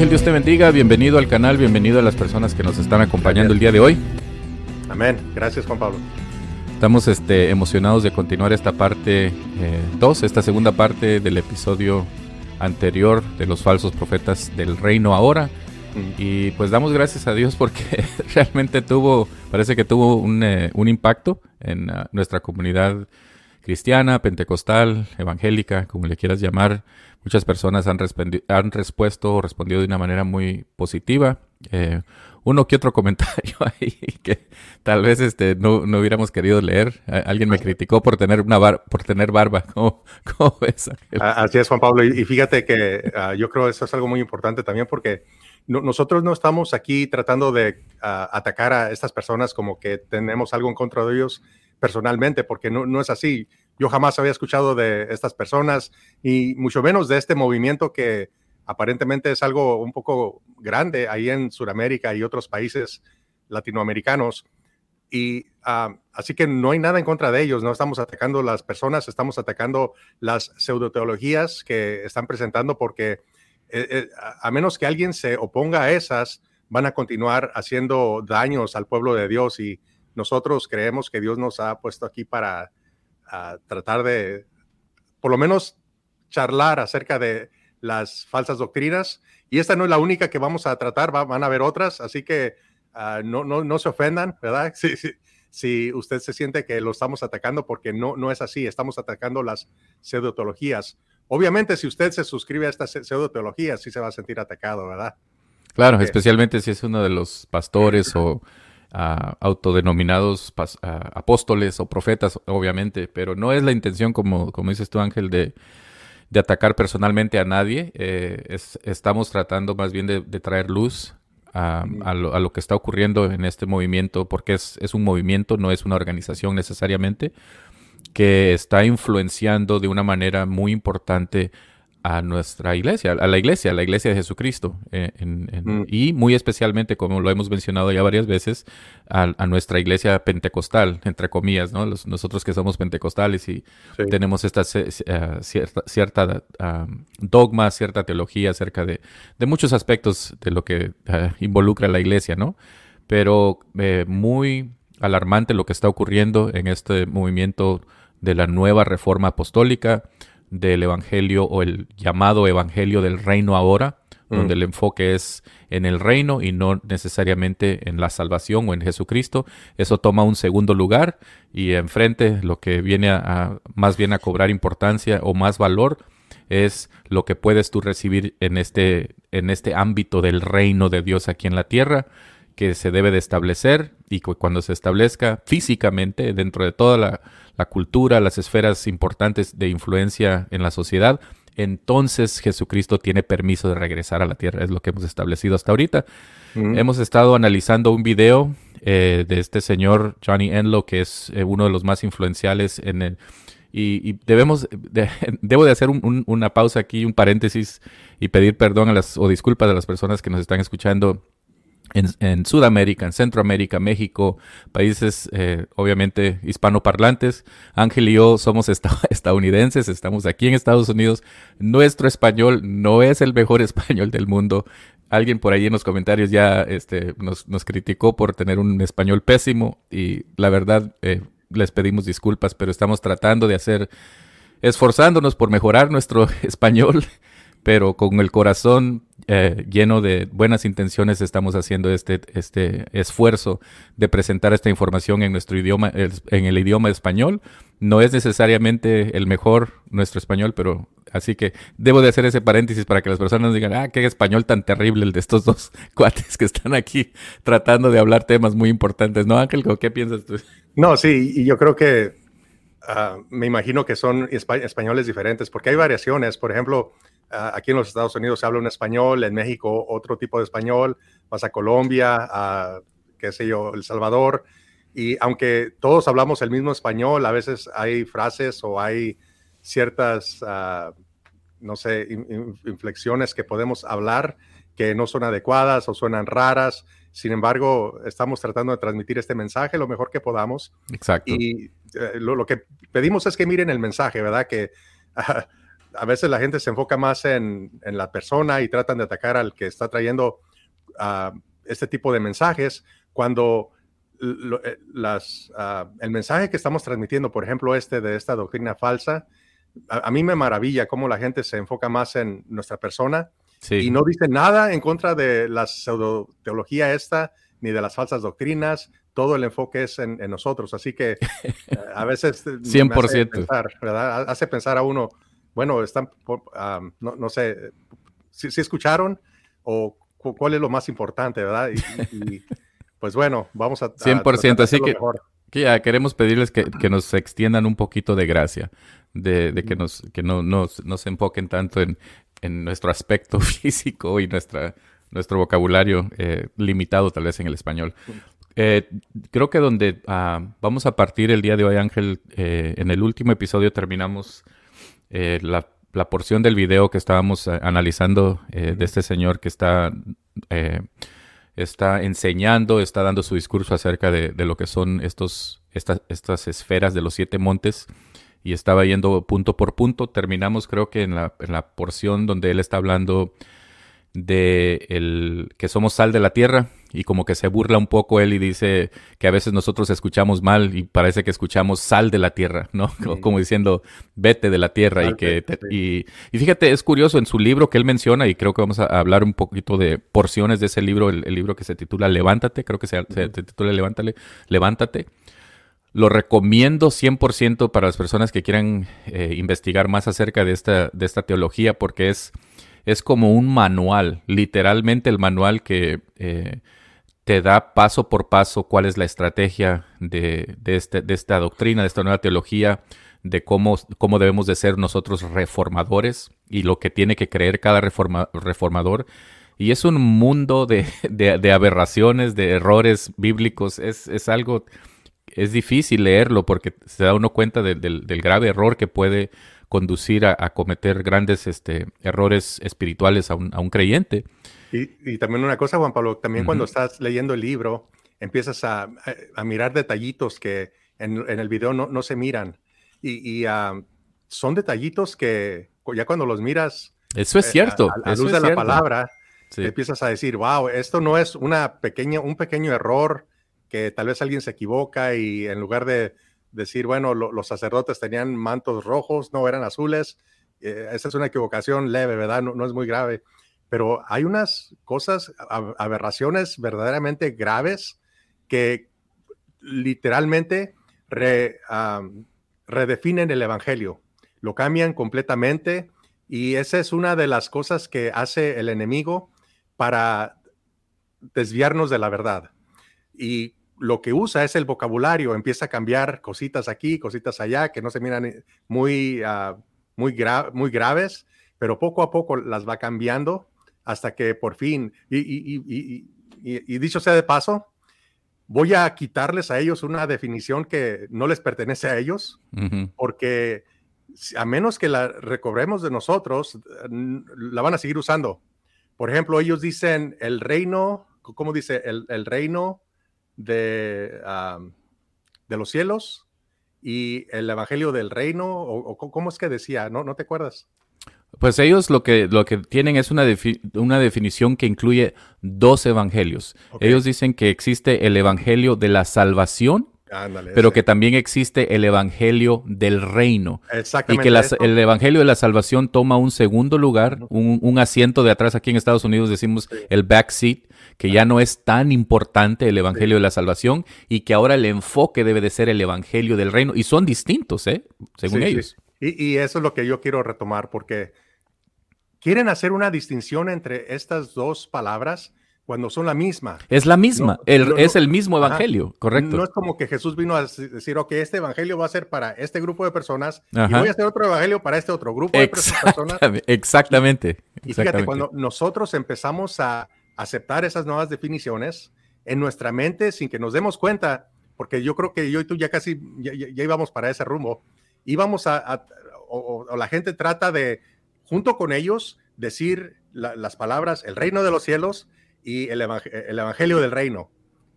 Ángel, Dios te bendiga, bienvenido al canal, bienvenido a las personas que nos están acompañando el día de hoy. Amén, gracias Juan Pablo. Estamos este, emocionados de continuar esta parte 2, eh, esta segunda parte del episodio anterior de los falsos profetas del reino ahora. Y pues damos gracias a Dios porque realmente tuvo, parece que tuvo un, eh, impacto en ah, nuestra comunidad cristiana, pentecostal, evangélica, como le quieras llamar. Muchas personas han, han respuesto o respondido de una manera muy positiva. Eh, uno que otro comentario ahí que tal vez este no, hubiéramos querido leer. Alguien me criticó por tener una por tener barba. ¿Cómo, ves? Así es, Juan Pablo. Y, fíjate que ah, yo creo que eso es algo muy importante también porque nosotros no estamos aquí tratando de ah, atacar a estas personas como que tenemos algo en contra de ellos personalmente, porque no, no es así. Yo jamás había escuchado de estas personas y mucho menos de este movimiento que aparentemente es algo un poco grande ahí en Sudamérica y otros países latinoamericanos. Y ah, así que no hay nada en contra de ellos, no estamos atacando las personas, estamos atacando las pseudoteologías que están presentando porque eh, eh, a menos que alguien se oponga a esas, van a continuar haciendo daños al pueblo de Dios y nosotros creemos que Dios nos ha puesto aquí para a tratar de, por lo menos, charlar acerca de las falsas doctrinas. Y esta no es la única que vamos a tratar, van a haber otras, así que ah, no, no, no, se ofendan, ¿verdad? Si, si, usted se siente que lo estamos atacando, porque no, no es así, estamos atacando las pseudoteologías. Obviamente, si usted se suscribe a estas pseudoteologías, sí se va a sentir atacado, ¿verdad? Claro, especialmente si es uno de los pastores o autodenominados apóstoles o profetas, obviamente, pero no es la intención, como, como dices tú, Ángel, de, atacar personalmente a nadie. Eh, estamos tratando más bien de, traer luz a, lo, que está ocurriendo en este movimiento, porque es, es un movimiento, no es una organización necesariamente, que está influenciando de una manera muy importante a nuestra iglesia, a la iglesia, a la iglesia de Jesucristo, eh, mm. y muy especialmente, como lo hemos mencionado ya varias veces, a, nuestra iglesia pentecostal, entre comillas, ¿no? nosotros que somos pentecostales y tenemos esta eh, cierta, cierta dogma, cierta teología acerca de, muchos aspectos de lo que eh, involucra la iglesia, ¿no? Pero muy alarmante lo que está ocurriendo en este movimiento de la nueva reforma apostólica, del Evangelio o el llamado Evangelio del Reino ahora, mm. donde el enfoque es en el reino y no necesariamente en la salvación o en Jesucristo. Eso toma un segundo lugar y enfrente lo que viene a, más bien a cobrar importancia o más valor es lo que puedes tú recibir en este, en este ámbito del reino de Dios aquí en la tierra que se debe de establecer y cuando se establezca físicamente dentro de toda la, cultura, las esferas importantes de influencia en la sociedad, entonces Jesucristo tiene permiso de regresar a la tierra. Es lo que hemos establecido hasta ahorita. Mm. Hemos estado analizando un video eh, de este señor Johnny Enlow, que es eh, uno de los más influenciales en el... Y, debemos, debo de hacer una pausa aquí, un paréntesis y pedir perdón a las, o disculpas a las personas que nos están escuchando en, Sudamérica, en Centroamérica, México, países eh, obviamente hispanoparlantes. Ángel y yo somos estadounidenses, estamos aquí en Estados Unidos. Nuestro español no es el mejor español del mundo. Alguien por ahí en los comentarios ya este, nos, nos criticó por tener un español pésimo y la verdad eh, les pedimos disculpas, pero estamos tratando de hacer, esforzándonos por mejorar nuestro español pero con el corazón eh, lleno de buenas intenciones estamos haciendo este, este esfuerzo de presentar esta información en nuestro idioma, en el idioma español. No es necesariamente el mejor nuestro español, pero así que debo de hacer ese paréntesis para que las personas digan, ah, qué español tan terrible el de estos dos cuates que están aquí tratando de hablar temas muy importantes. ¿No, Ángel? ¿Qué piensas tú? No, sí, y yo creo que ah, me imagino que son españoles diferentes, porque hay variaciones. Por ejemplo, Ah, aquí en los Estados Unidos se habla un español, en México otro tipo de español, vas a Colombia, a, qué sé yo, El Salvador, y aunque todos hablamos el mismo español, a veces hay frases o hay ciertas, ah, no sé, inflexiones que podemos hablar que no son adecuadas o suenan raras. Sin embargo, estamos tratando de transmitir este mensaje lo mejor que podamos. Exacto. Y eh, lo, que pedimos es que miren el mensaje, ¿verdad? Que a veces la gente se enfoca más en, la persona y tratan de atacar al que está trayendo uh, este tipo de mensajes, cuando eh, las, uh, el mensaje que estamos transmitiendo, por ejemplo, este de esta doctrina falsa, a, mí me maravilla cómo la gente se enfoca más en nuestra persona y no dice nada en contra de la pseudo teología esta, ni de las falsas doctrinas, todo el enfoque es en, nosotros. Así que eh, a veces 100%. Hace pensar, ¿verdad? hace pensar a uno, bueno, están, no, sé, si, escucharon o cuál es lo más importante, ¿verdad? Y, pues bueno, vamos a... 100%, así que, ya queremos pedirles que, nos extiendan un poquito de gracia, de, que, nos, que no, nos, se enfoquen tanto en, en nuestro aspecto físico y nuestra, nuestro vocabulario eh, limitado tal vez en el español. Eh, creo que donde ah, vamos a partir el día de hoy, Ángel, eh, en el último episodio terminamos la, porción del video que estábamos analizando de este señor que está, está enseñando, está dando su discurso acerca de, lo que son estos, estas, estas esferas de los siete montes y estaba yendo punto por punto. Terminamos creo que en la, en la porción donde él está hablando de el, que somos sal de la tierra y como que se burla un poco él y dice que a veces nosotros escuchamos mal y parece que escuchamos sal de la tierra, ¿no? Como diciendo vete de la tierra y que y, fíjate es curioso en su libro que él menciona y creo que vamos a hablar un poquito de porciones de ese libro, el, libro que se titula Levántate, creo que se, titula Levántale, Levántate. Lo recomiendo 100% para las personas que quieran eh, investigar más acerca de esta, de esta teología porque es es como un manual, literalmente el manual que eh, te da paso por paso cuál es la estrategia de, este, de, esta doctrina, de esta nueva teología, de cómo, cómo debemos de ser nosotros reformadores y lo que tiene que creer cada reformador. Y es un mundo de, aberraciones, de errores bíblicos. Es, es, algo, es difícil leerlo porque se da uno cuenta del grave error que puede conducir a, cometer grandes este, errores espirituales a un, a un creyente. Y, también una cosa, Juan Pablo, también cuando estás leyendo el libro, empiezas a, a, mirar detallitos que en, en, el video no, no se miran. Y, y son detallitos que ya cuando los miras... Eso es eh, cierto. a, luz de la palabra, empiezas a decir, wow, esto no es una pequeña, un pequeño error que tal vez alguien se equivoca y en lugar de decir, bueno, los sacerdotes tenían mantos rojos, no eran azules. Eh, esa es una equivocación leve, ¿verdad? No, es muy grave. Pero hay unas cosas, aberraciones verdaderamente graves que literalmente redefinen el Evangelio, lo cambian completamente y esa es una de las cosas que hace el enemigo para desviarnos de la verdad. Y lo que usa es el vocabulario, empieza a cambiar cositas aquí, cositas allá, que no se miran eh, muy, uh, muy, muy graves, pero poco a poco las va cambiando hasta que por fin, y, y, y, dicho sea de paso, voy a quitarles a ellos una definición que no les pertenece a ellos, porque a menos que la recobremos de nosotros, la van a seguir usando. Por ejemplo, ellos dicen el reino, ¿cómo dice? El, el reino de, de los cielos y el Evangelio del Reino, o, cómo es que decía, ¿no? ¿No te acuerdas? Pues ellos lo que, lo que tienen es una, una definición que incluye dos evangelios. Ellos dicen que existe el evangelio de la salvación pero que también existe el evangelio del reino. Y que el evangelio de la salvación toma un segundo lugar, un, asiento de atrás aquí en Estados Unidos decimos el back seat, que ya no es tan importante el evangelio de la salvación y que ahora el enfoque debe de ser el evangelio del reino. Y son distintos, ¿eh? Según ellos. Y, y eso es lo que yo quiero retomar porque quieren hacer una distinción entre estas dos palabras cuando son la misma. Es la misma, es el mismo evangelio, correcto. No es como que Jesús vino a decir, ok, este evangelio va a ser para este grupo de personas y voy a hacer otro evangelio para este otro grupo de personas. Exactamente. Y fíjate, cuando nosotros empezamos a aceptar esas nuevas definiciones en nuestra mente sin que nos demos cuenta, porque yo creo que yo y tú ya casi, ya, íbamos para ese rumbo, íbamos a, o, la gente trata de, junto con ellos, decir las palabras, el reino de los cielos, y el, Evangelio del Reino.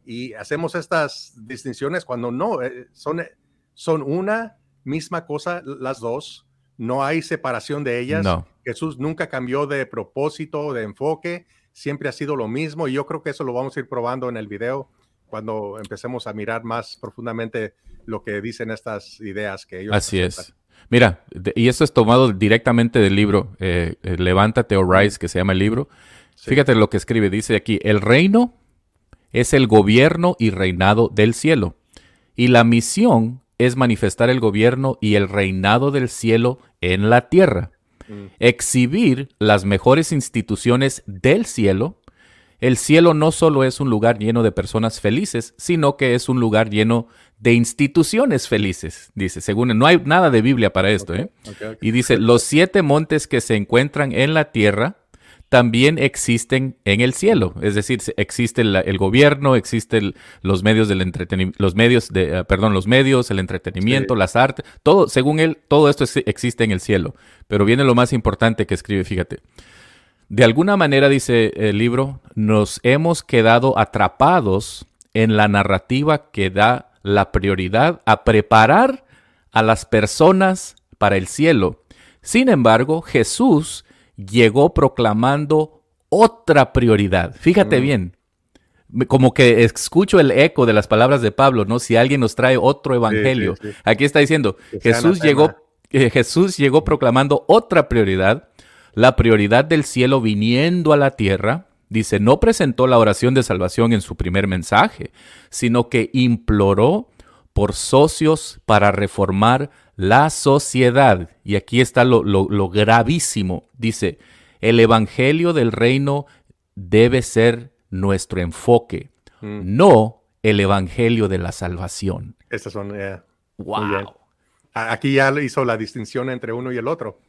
Y hacemos estas distinciones cuando no, eh, son, son una misma cosa las dos, no hay separación de ellas. No. Jesús nunca cambió de propósito, de enfoque, siempre ha sido lo mismo y yo creo que eso lo vamos a ir probando en el video cuando empecemos a mirar más profundamente lo que dicen estas ideas que ellos. Así es. Mira, y esto es tomado directamente del libro eh, eh, Levántate o Rise, que se llama el libro. Fíjate lo que escribe, dice aquí, el reino es el gobierno y reinado del cielo, y la misión es manifestar el gobierno y el reinado del cielo en la tierra. Exhibir las mejores instituciones del cielo. El cielo no solo es un lugar lleno de personas felices, sino que es un lugar lleno de instituciones felices, dice, según, no hay nada de Biblia para esto, ¿eh? Y dice, los siete montes que se encuentran en la tierra, también existen en el cielo. Es decir, existe el, gobierno, existen los medios del entretenimiento, los medios de, eh, perdón, los medios, el entretenimiento, las artes, todo, según él, todo esto existe en el cielo. Pero viene lo más importante que escribe, fíjate. De alguna manera, dice el libro, nos hemos quedado atrapados en la narrativa que da la prioridad a preparar a las personas para el cielo. Sin embargo, Jesús llegó proclamando otra prioridad. Fíjate mm. bien, como que escucho el eco de las palabras de Pablo, ¿no? Si alguien nos trae otro evangelio. Aquí está diciendo, Jesús llegó, eh, Jesús llegó proclamando otra prioridad, la prioridad del cielo viniendo a la tierra. Dice, no presentó la oración de salvación en su primer mensaje, sino que imploró por socios para reformar la sociedad. Y aquí está lo, gravísimo. Dice, el Evangelio del Reino debe ser nuestro enfoque, mm. no el Evangelio de la salvación. Estas son... wow. Aquí ya hizo la distinción entre uno y el otro.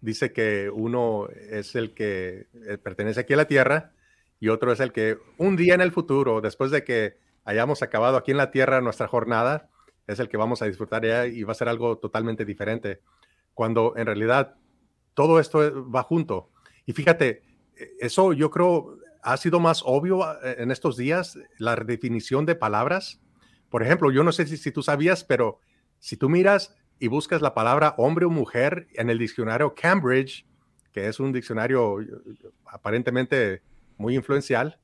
Dice que uno es el que eh, pertenece aquí a la tierra y otro es el que un día en el futuro, después de que hayamos acabado aquí en la tierra nuestra jornada, es el que vamos a disfrutar ya y va a ser algo totalmente diferente. Cuando en realidad todo esto va junto. Y fíjate, e, eso yo creo ha sido más obvio eh, en estos días, la redefinición de palabras. Por ejemplo, yo no sé si, si tú sabías, pero si tú miras y buscas la palabra hombre o mujer en el diccionario Cambridge, que es un diccionario aparentemente muy influencial,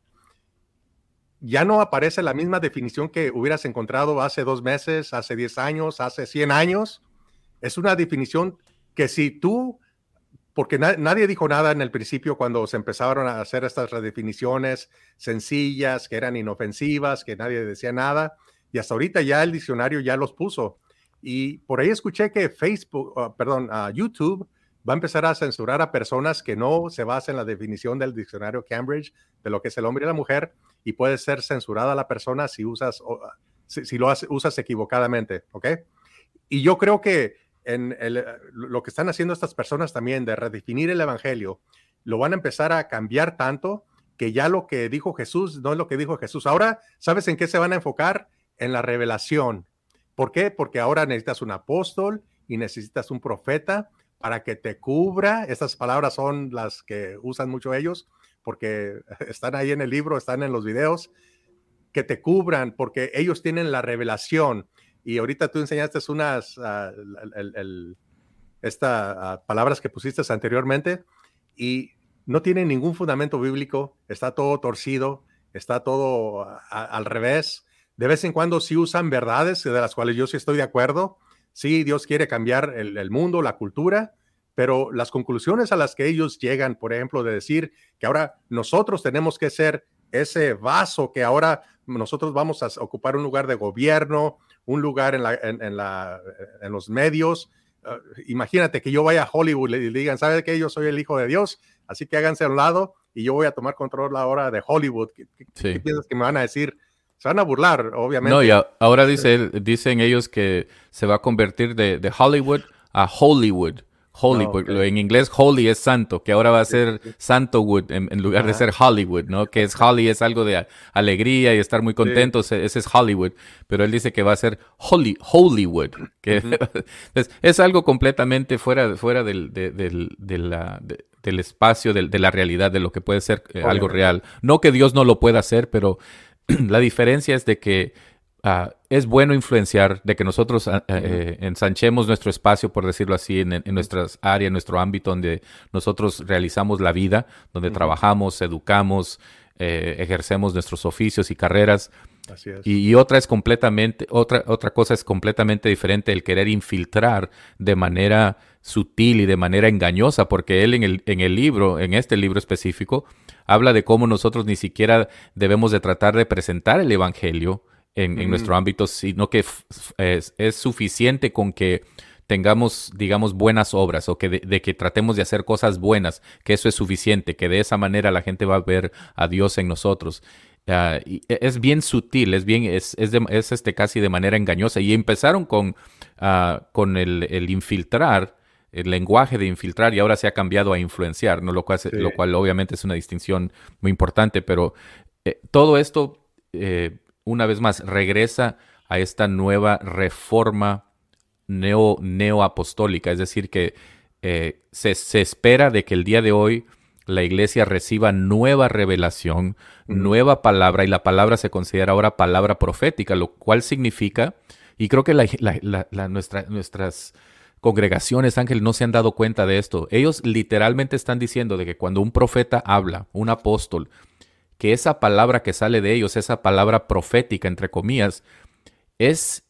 ya no aparece la misma definición que hubieras encontrado hace dos meses, hace diez años, hace cien años. Es una definición que si tú, porque nadie dijo nada en el principio cuando se empezaron a hacer estas redefiniciones sencillas, que eran inofensivas, que nadie decía nada, y hasta ahorita ya el diccionario ya los puso. Y por ahí escuché que Facebook, ah, perdón, uh, YouTube va a empezar a censurar a personas que no se basen en la definición del diccionario Cambridge de lo que es el hombre y la mujer y puede ser censurada la persona si usas, si, lo usas equivocadamente, ¿ok? Y yo creo que en lo que están haciendo estas personas también de redefinir el evangelio, lo van a empezar a cambiar tanto que ya lo que dijo Jesús no es lo que dijo Jesús. Ahora, ¿sabes en qué se van a enfocar? En la revelación. ¿Por qué? Porque ahora necesitas un apóstol y necesitas un profeta para que te cubra. Estas palabras son las que usan mucho ellos, porque están ahí en el libro, están en los videos, que te cubran, porque ellos tienen la revelación. Y ahorita tú enseñaste unas uh, esta, palabras que pusiste anteriormente y no tienen ningún fundamento bíblico, está todo torcido, está todo al revés. De vez en cuando sí usan verdades de las cuales yo sí estoy de acuerdo, Sí, Dios quiere cambiar el, mundo, la cultura, pero las conclusiones a las que ellos llegan, por ejemplo, de decir que ahora nosotros tenemos que ser ese vaso, que ahora nosotros vamos a ocupar un lugar de gobierno, un lugar en, la, en, la, en los medios. Ah, imagínate que yo vaya a Hollywood y le digan, ¿sabe que yo soy el hijo de Dios? Así que háganse a un lado y yo voy a tomar control ahora de Hollywood. ¿Qué, piensas que me van a decir? Se van a burlar, obviamente. No, y ahora dice, dicen ellos que se va a convertir de, de Hollywood a Hollywood. Hollywood, en inglés holy es santo, que ahora va a ser Santowood en, en lugar de ser Hollywood, ¿no? Que es Holly, es algo de alegría y estar muy contentos, ese es Hollywood, pero él dice que va a ser Holy, Hollywood, que es, algo completamente fuera, fuera del, de, la, del espacio, de, la realidad, de lo que puede ser eh, algo real. No que Dios no lo pueda hacer, pero la diferencia es de que ah, es bueno influenciar, de que nosotros ah, eh, ensanchemos nuestro espacio, por decirlo así, en, nuestras áreas, en nuestro ámbito donde nosotros realizamos la vida, donde trabajamos, educamos, eh, ejercemos nuestros oficios y carreras. Así es. Y, otra es completamente, otra, otra cosa es completamente diferente, el querer infiltrar de manera sutil y de manera engañosa, porque él en el, en el libro, en este libro específico, habla de cómo nosotros ni siquiera debemos de tratar de presentar el Evangelio en, nuestro ámbito, sino que es, suficiente con que tengamos, digamos, buenas obras o que de, que tratemos de hacer cosas buenas, que eso es suficiente, que de esa manera la gente va a ver a Dios en nosotros. Ah, y e, es bien sutil, es bien, es, es, este casi de manera engañosa. Y empezaron con, uh, con el, el, infiltrar, el lenguaje de infiltrar, y ahora se ha cambiado a influenciar, ¿no? Lo cual, lo cual obviamente es una distinción muy importante, pero eh, todo esto, eh, una vez más, regresa a esta nueva reforma neo, neoapostólica, es decir, que eh, se, se espera de que el día de hoy la iglesia reciba nueva revelación, nueva palabra, y la palabra se considera ahora palabra profética, lo cual significa, y creo que nuestras congregaciones, Ángel, no se han dado cuenta de esto. Ellos literalmente están diciendo de que cuando un profeta habla, un apóstol, que esa palabra que sale de ellos, esa palabra profética, entre comillas, es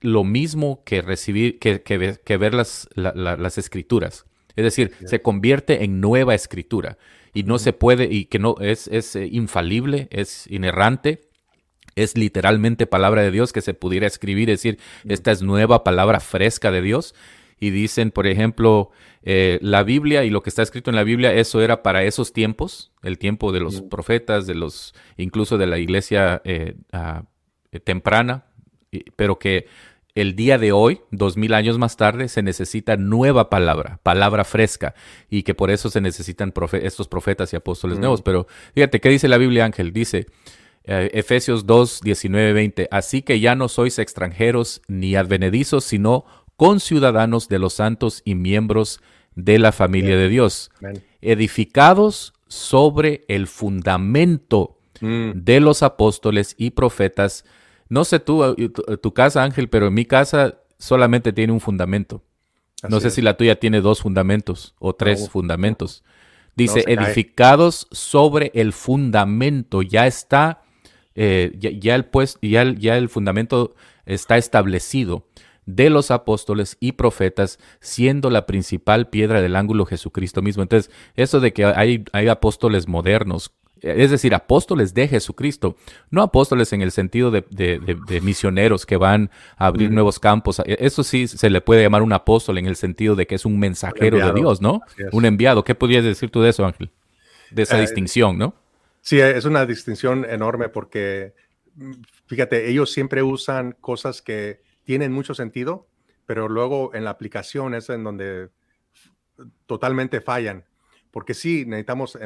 lo mismo que recibir, que, que, ver las, las escrituras. Es decir, se convierte en nueva escritura y no se puede, y que no es, es eh, infalible, es inerrante, es literalmente palabra de Dios que se pudiera escribir, decir, esta es nueva palabra fresca de Dios. Y dicen, por ejemplo, eh, la Biblia y lo que está escrito en la Biblia, eso era para esos tiempos, el tiempo de los profetas, de los, incluso de la iglesia eh, ah, temprana, pero que el día de hoy, dos mil años más tarde, se necesita nueva palabra, palabra fresca, y que por eso se necesitan estos profetas y apóstoles mm. nuevos. Pero fíjate, ¿qué dice la Biblia, Ángel? Dice eh, Efesios 2, 19, 20, así que ya no sois extranjeros ni advenedizos, sino conciudadanos de los santos y miembros de la familia de Dios, edificados sobre el fundamento mm. de los apóstoles y profetas, no sé tú, eh, eh, tu, casa, Ángel, pero en mi casa solamente tiene un fundamento. no sé si la tuya tiene dos fundamentos o tres fundamentos. Dice, edificados sobre el fundamento. Ya está, eh, ya, el pues, ya, ya el fundamento está establecido de los apóstoles y profetas, siendo la principal piedra del ángulo Jesucristo mismo. Entonces, eso de que hay, hay apóstoles modernos es decir, apóstoles de Jesucristo, no apóstoles en el sentido de, misioneros que van a abrir nuevos campos. E, eso sí se le puede llamar un apóstol en el sentido de que es un mensajero de Dios, ¿no? Un enviado. ¿Qué podrías decir tú de eso, Ángel? De esa eh, distinción, ¿no? Sí, es una distinción enorme porque, fíjate, ellos siempre usan cosas que tienen mucho sentido, pero luego en la aplicación es en donde totalmente fallan porque sí, necesitamos,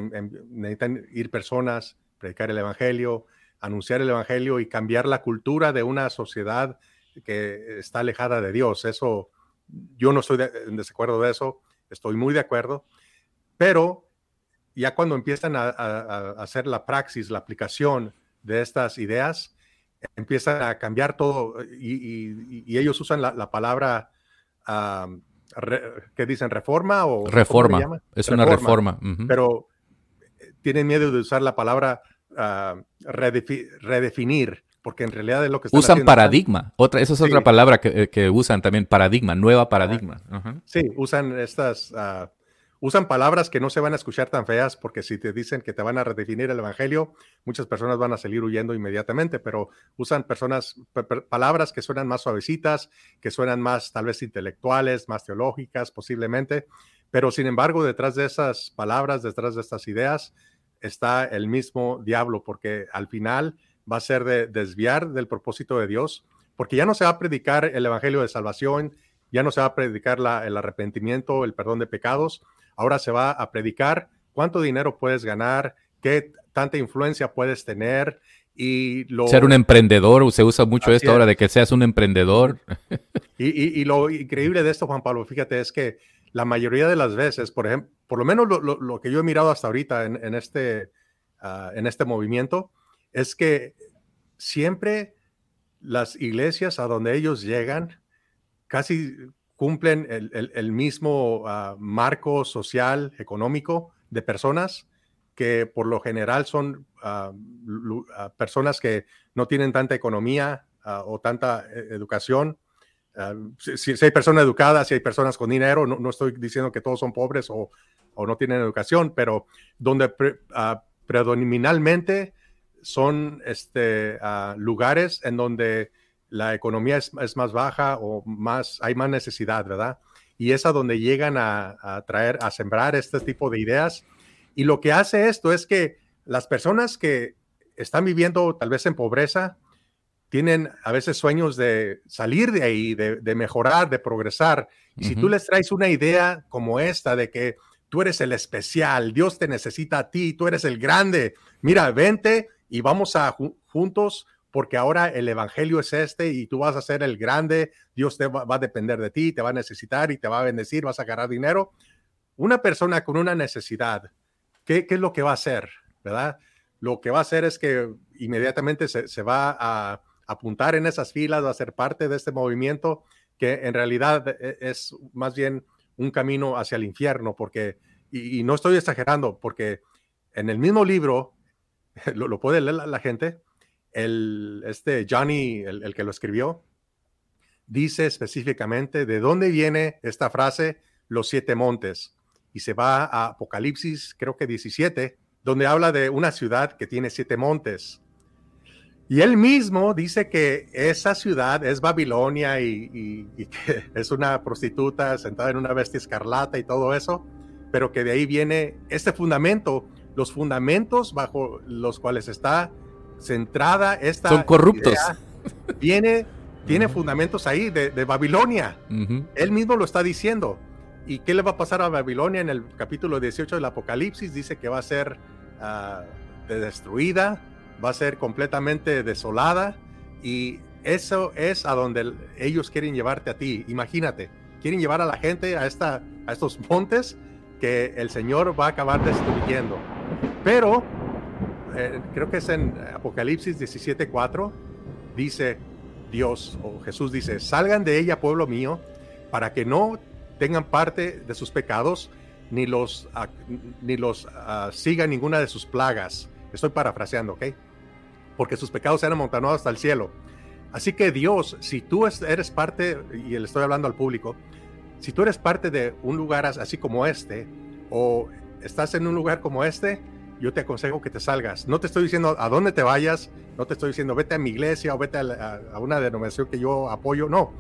necesitan ir personas, predicar el Evangelio, anunciar el Evangelio y cambiar la cultura de una sociedad que está alejada de Dios. Eso, yo no estoy en desacuerdo de eso, estoy muy de acuerdo, pero ya cuando empiezan a, hacer la praxis, la aplicación de estas ideas, empiezan a cambiar todo y, ellos usan la, palabra ¿qué dicen? ¿Reforma o reforma? Es una reforma. Pero eh, tienen miedo de usar la palabra ah, redefinir, porque en realidad es lo que están usan paradigma. Otra, esa es otra palabra que, que, usan también, paradigma, nueva paradigma. Sí, usan estas uh, usan palabras que no se van a escuchar tan feas porque si te dicen que te van a redefinir el evangelio, muchas personas van a salir huyendo inmediatamente, pero usan personas palabras que suenan más suavecitas, que suenan más tal vez intelectuales, más teológicas posiblemente, pero sin embargo detrás de esas palabras, detrás de estas ideas está el mismo diablo porque al final va a ser de desviar del propósito de Dios, porque ya no se va a predicar el evangelio de salvación, ya no se va a predicar el arrepentimiento, el perdón de pecados, Ahora se va a predicar cuánto dinero puedes ganar, qué tanta influencia puedes tener y lo... Ser un emprendedor, se usa mucho esto ahora de que seas un emprendedor. Y, lo increíble de esto, Juan Pablo, fíjate, es que la mayoría de las veces, por ejemplo, por lo menos lo, que yo he mirado hasta ahorita en, este, ah, en este movimiento, es que siempre las iglesias a donde ellos llegan casi cumplen el, mismo ah, marco social, económico de personas que por lo general son ah, ah, personas que no tienen tanta economía o tanta eh, educación. Si, hay personas educadas, si hay personas con dinero, no, estoy diciendo que todos son pobres o, no tienen educación, pero donde predominalmente son este, lugares en donde la economía es, más baja o más, hay más necesidad, ¿verdad? Y es a donde llegan a, traer, a sembrar este tipo de ideas. Y lo que hace esto es que las personas que están viviendo tal vez en pobreza, tienen a veces sueños de salir de ahí, de, mejorar, de progresar. Y si tú les traes una idea como esta de que tú eres el especial, Dios te necesita a ti, tú eres el grande, mira, vente y vamos a juntos porque ahora el evangelio es este y tú vas a ser el grande, Dios te va, a depender de ti, te va a necesitar y te va a bendecir, vas a ganar dinero. Una persona con una necesidad, ¿qué, es lo que va a hacer? ¿Verdad? Lo que va a hacer es que inmediatamente se, va a apuntar en esas filas, va a ser parte de este movimiento que en realidad e, es más bien un camino hacia el infierno, porque, y, no estoy exagerando, porque en el mismo libro, lo, puede leer la gente, el, este Johnny, el, que lo escribió, dice específicamente de dónde viene esta frase, los siete montes. Y se va a Apocalipsis, creo que 17, donde habla de una ciudad que tiene siete montes. Y él mismo dice que esa ciudad es Babilonia y, y, que es una prostituta sentada en una bestia escarlata y todo eso, pero que de ahí viene este fundamento, los fundamentos bajo los cuales está centrada esta. Son corruptos. tiene, tiene fundamentos ahí de, Babilonia. Él mismo lo está diciendo. ¿Y qué le va a pasar a Babilonia en el capítulo 18 del Apocalipsis? Dice que va a ser uh, destruida, va a ser completamente desolada. Y eso es a donde ellos quieren llevarte a ti. Imagínate, quieren llevar a la gente a, esta, a estos montes que el Señor va a acabar destruyendo. Pero eh, creo que es en Apocalipsis 17:4, dice Dios o Jesús dice, salgan de ella, pueblo mío, para que no tengan parte de sus pecados, ni los, ah, ni los uh, siga ninguna de sus plagas. Estoy parafraseando, ¿ok? Porque sus pecados se han amontonado hasta el cielo. Así que Dios, si tú eres parte, y le estoy hablando al público, si tú eres parte de un lugar así como este, o estás en un lugar como este, yo te aconsejo que te salgas. No te estoy diciendo a dónde te vayas, no te estoy diciendo vete a mi iglesia o vete a, una denominación que yo apoyo, no.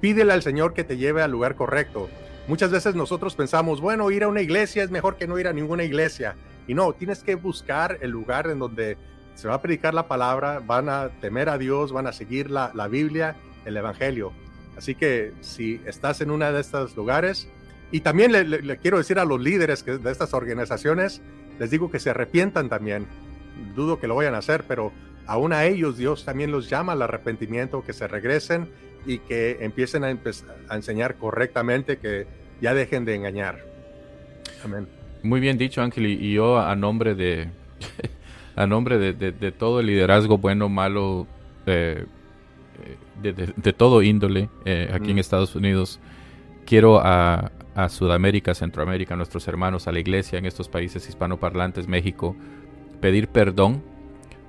Pídele al Señor que te lleve al lugar correcto. Muchas veces nosotros pensamos, bueno, ir a una iglesia es mejor que no ir a ninguna iglesia. Y no, tienes que buscar el lugar en donde se va a predicar la palabra, van a temer a Dios, van a seguir la, Biblia, el Evangelio. Así que si estás en una de estos lugares, y también le, quiero decir a los líderes de estas organizaciones, les digo que se arrepientan también. Dudo que lo vayan a hacer, pero aún a ellos Dios también los llama al arrepentimiento, que se regresen y que empiecen a, a enseñar correctamente, que ya dejen de engañar. Amén. Muy bien dicho, Ángel, y yo a nombre de, a nombre de, todo el liderazgo bueno, malo, eh, de, todo índole eh, aquí en Estados Unidos, quiero a, a Sudamérica, Centroamérica, a nuestros hermanos, a la iglesia en estos países hispanoparlantes, México, pedir perdón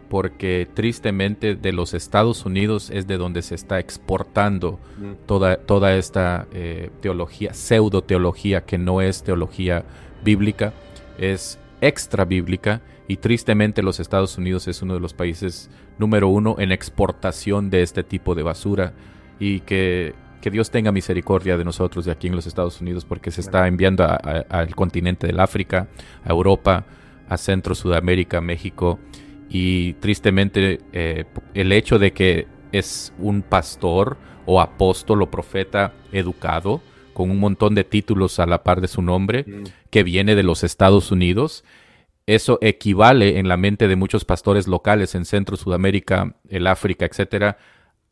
porque tristemente de los Estados Unidos es de donde se está exportando mm. toda, toda esta eh, teología, pseudo teología que no es teología bíblica, es extra bíblica y tristemente los Estados Unidos es uno de los países número uno en exportación de este tipo de basura y que que Dios tenga misericordia de nosotros de aquí en los Estados Unidos porque se está enviando al continente del África, a Europa, a Centro, Sudamérica, México y tristemente eh, el hecho de que es un pastor o apóstol o profeta educado con un montón de títulos a la par de su nombre mm. que viene de los Estados Unidos eso equivale en la mente de muchos pastores locales en Centro, Sudamérica, el África, etcétera,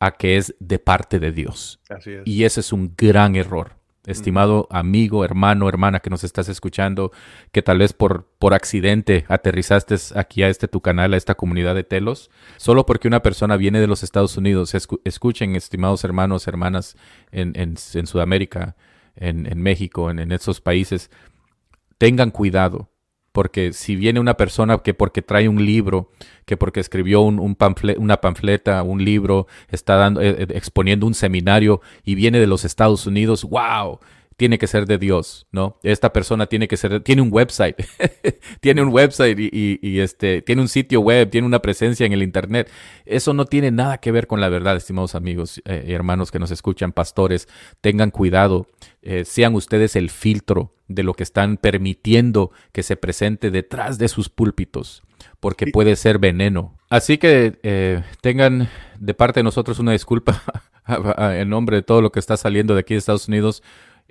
a que es de parte de Dios. Y ese es un gran error. estimado amigo, hermano, hermana que nos estás escuchando, que tal vez por, por accidente aterrizaste aquí a este tu canal, a esta comunidad de telos, solo porque una persona viene de los Estados Unidos, escuchen, estimados hermanos, hermanas en, en, en Sudamérica, en, en México, en, en esos países, tengan cuidado porque si viene una persona que porque trae un libro, que porque escribió un, una panfleta, un libro, está dando, eh, eh, exponiendo un seminario y viene de los Estados Unidos, wow, tiene que ser de Dios, ¿no? Esta persona tiene que ser, tiene un website, tiene un website y, este, tiene un sitio web, tiene una presencia en el Internet. Eso no tiene nada que ver con la verdad, estimados amigos eh, y hermanos que nos escuchan, pastores, tengan cuidado, sean ustedes el filtro de lo que están permitiendo que se presente detrás de sus púlpitos, porque puede ser veneno. Así que eh, tengan de parte de nosotros una disculpa en nombre de todo lo que está saliendo de aquí de Estados Unidos.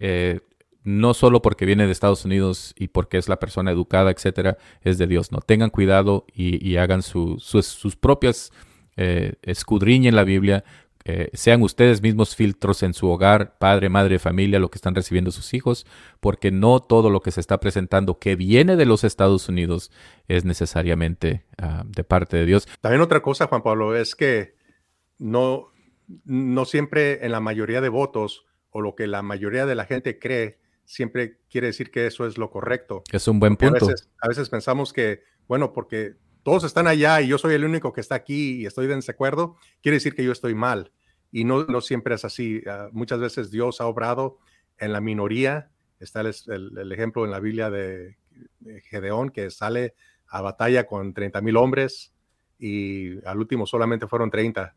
Eh, no solo porque viene de Estados Unidos y porque es la persona educada, etcétera, es de Dios. No tengan cuidado y, hagan sus propias eh, escudriñen la Biblia, eh, sean ustedes mismos filtros en su hogar, padre, madre, familia, lo que están recibiendo sus hijos, porque no todo lo que se está presentando que viene de los Estados Unidos es necesariamente ah, de parte de Dios. También otra cosa, Juan Pablo, es que no, no siempre en la mayoría de votos o lo que la mayoría de la gente cree, siempre quiere decir que eso es lo correcto. Es un buen punto. A veces, pensamos que, bueno, porque todos están allá y yo soy el único que está aquí y estoy en desacuerdo, quiere decir que yo estoy mal. Y no, no siempre es así. Ah, muchas veces Dios ha obrado en la minoría. Está el, ejemplo en la Biblia de, Gedeón, que sale a batalla con 30 mil hombres y al último solamente fueron 30.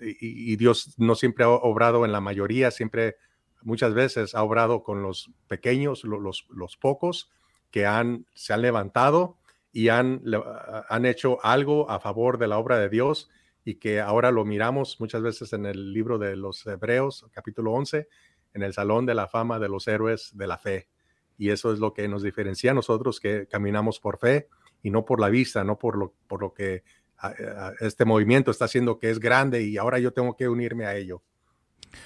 Y, Dios no siempre ha obrado en la mayoría, siempre, muchas veces ha obrado con los pequeños, los, pocos que han, se han levantado y han, hecho algo a favor de la obra de Dios y que ahora lo miramos muchas veces en el libro de los Hebreos, capítulo 11, en el Salón de la Fama de los Héroes de la Fe. Y eso es lo que nos diferencia a nosotros que caminamos por fe y no por la vista, no por lo que este movimiento está haciendo que es grande y ahora yo tengo que unirme a ello.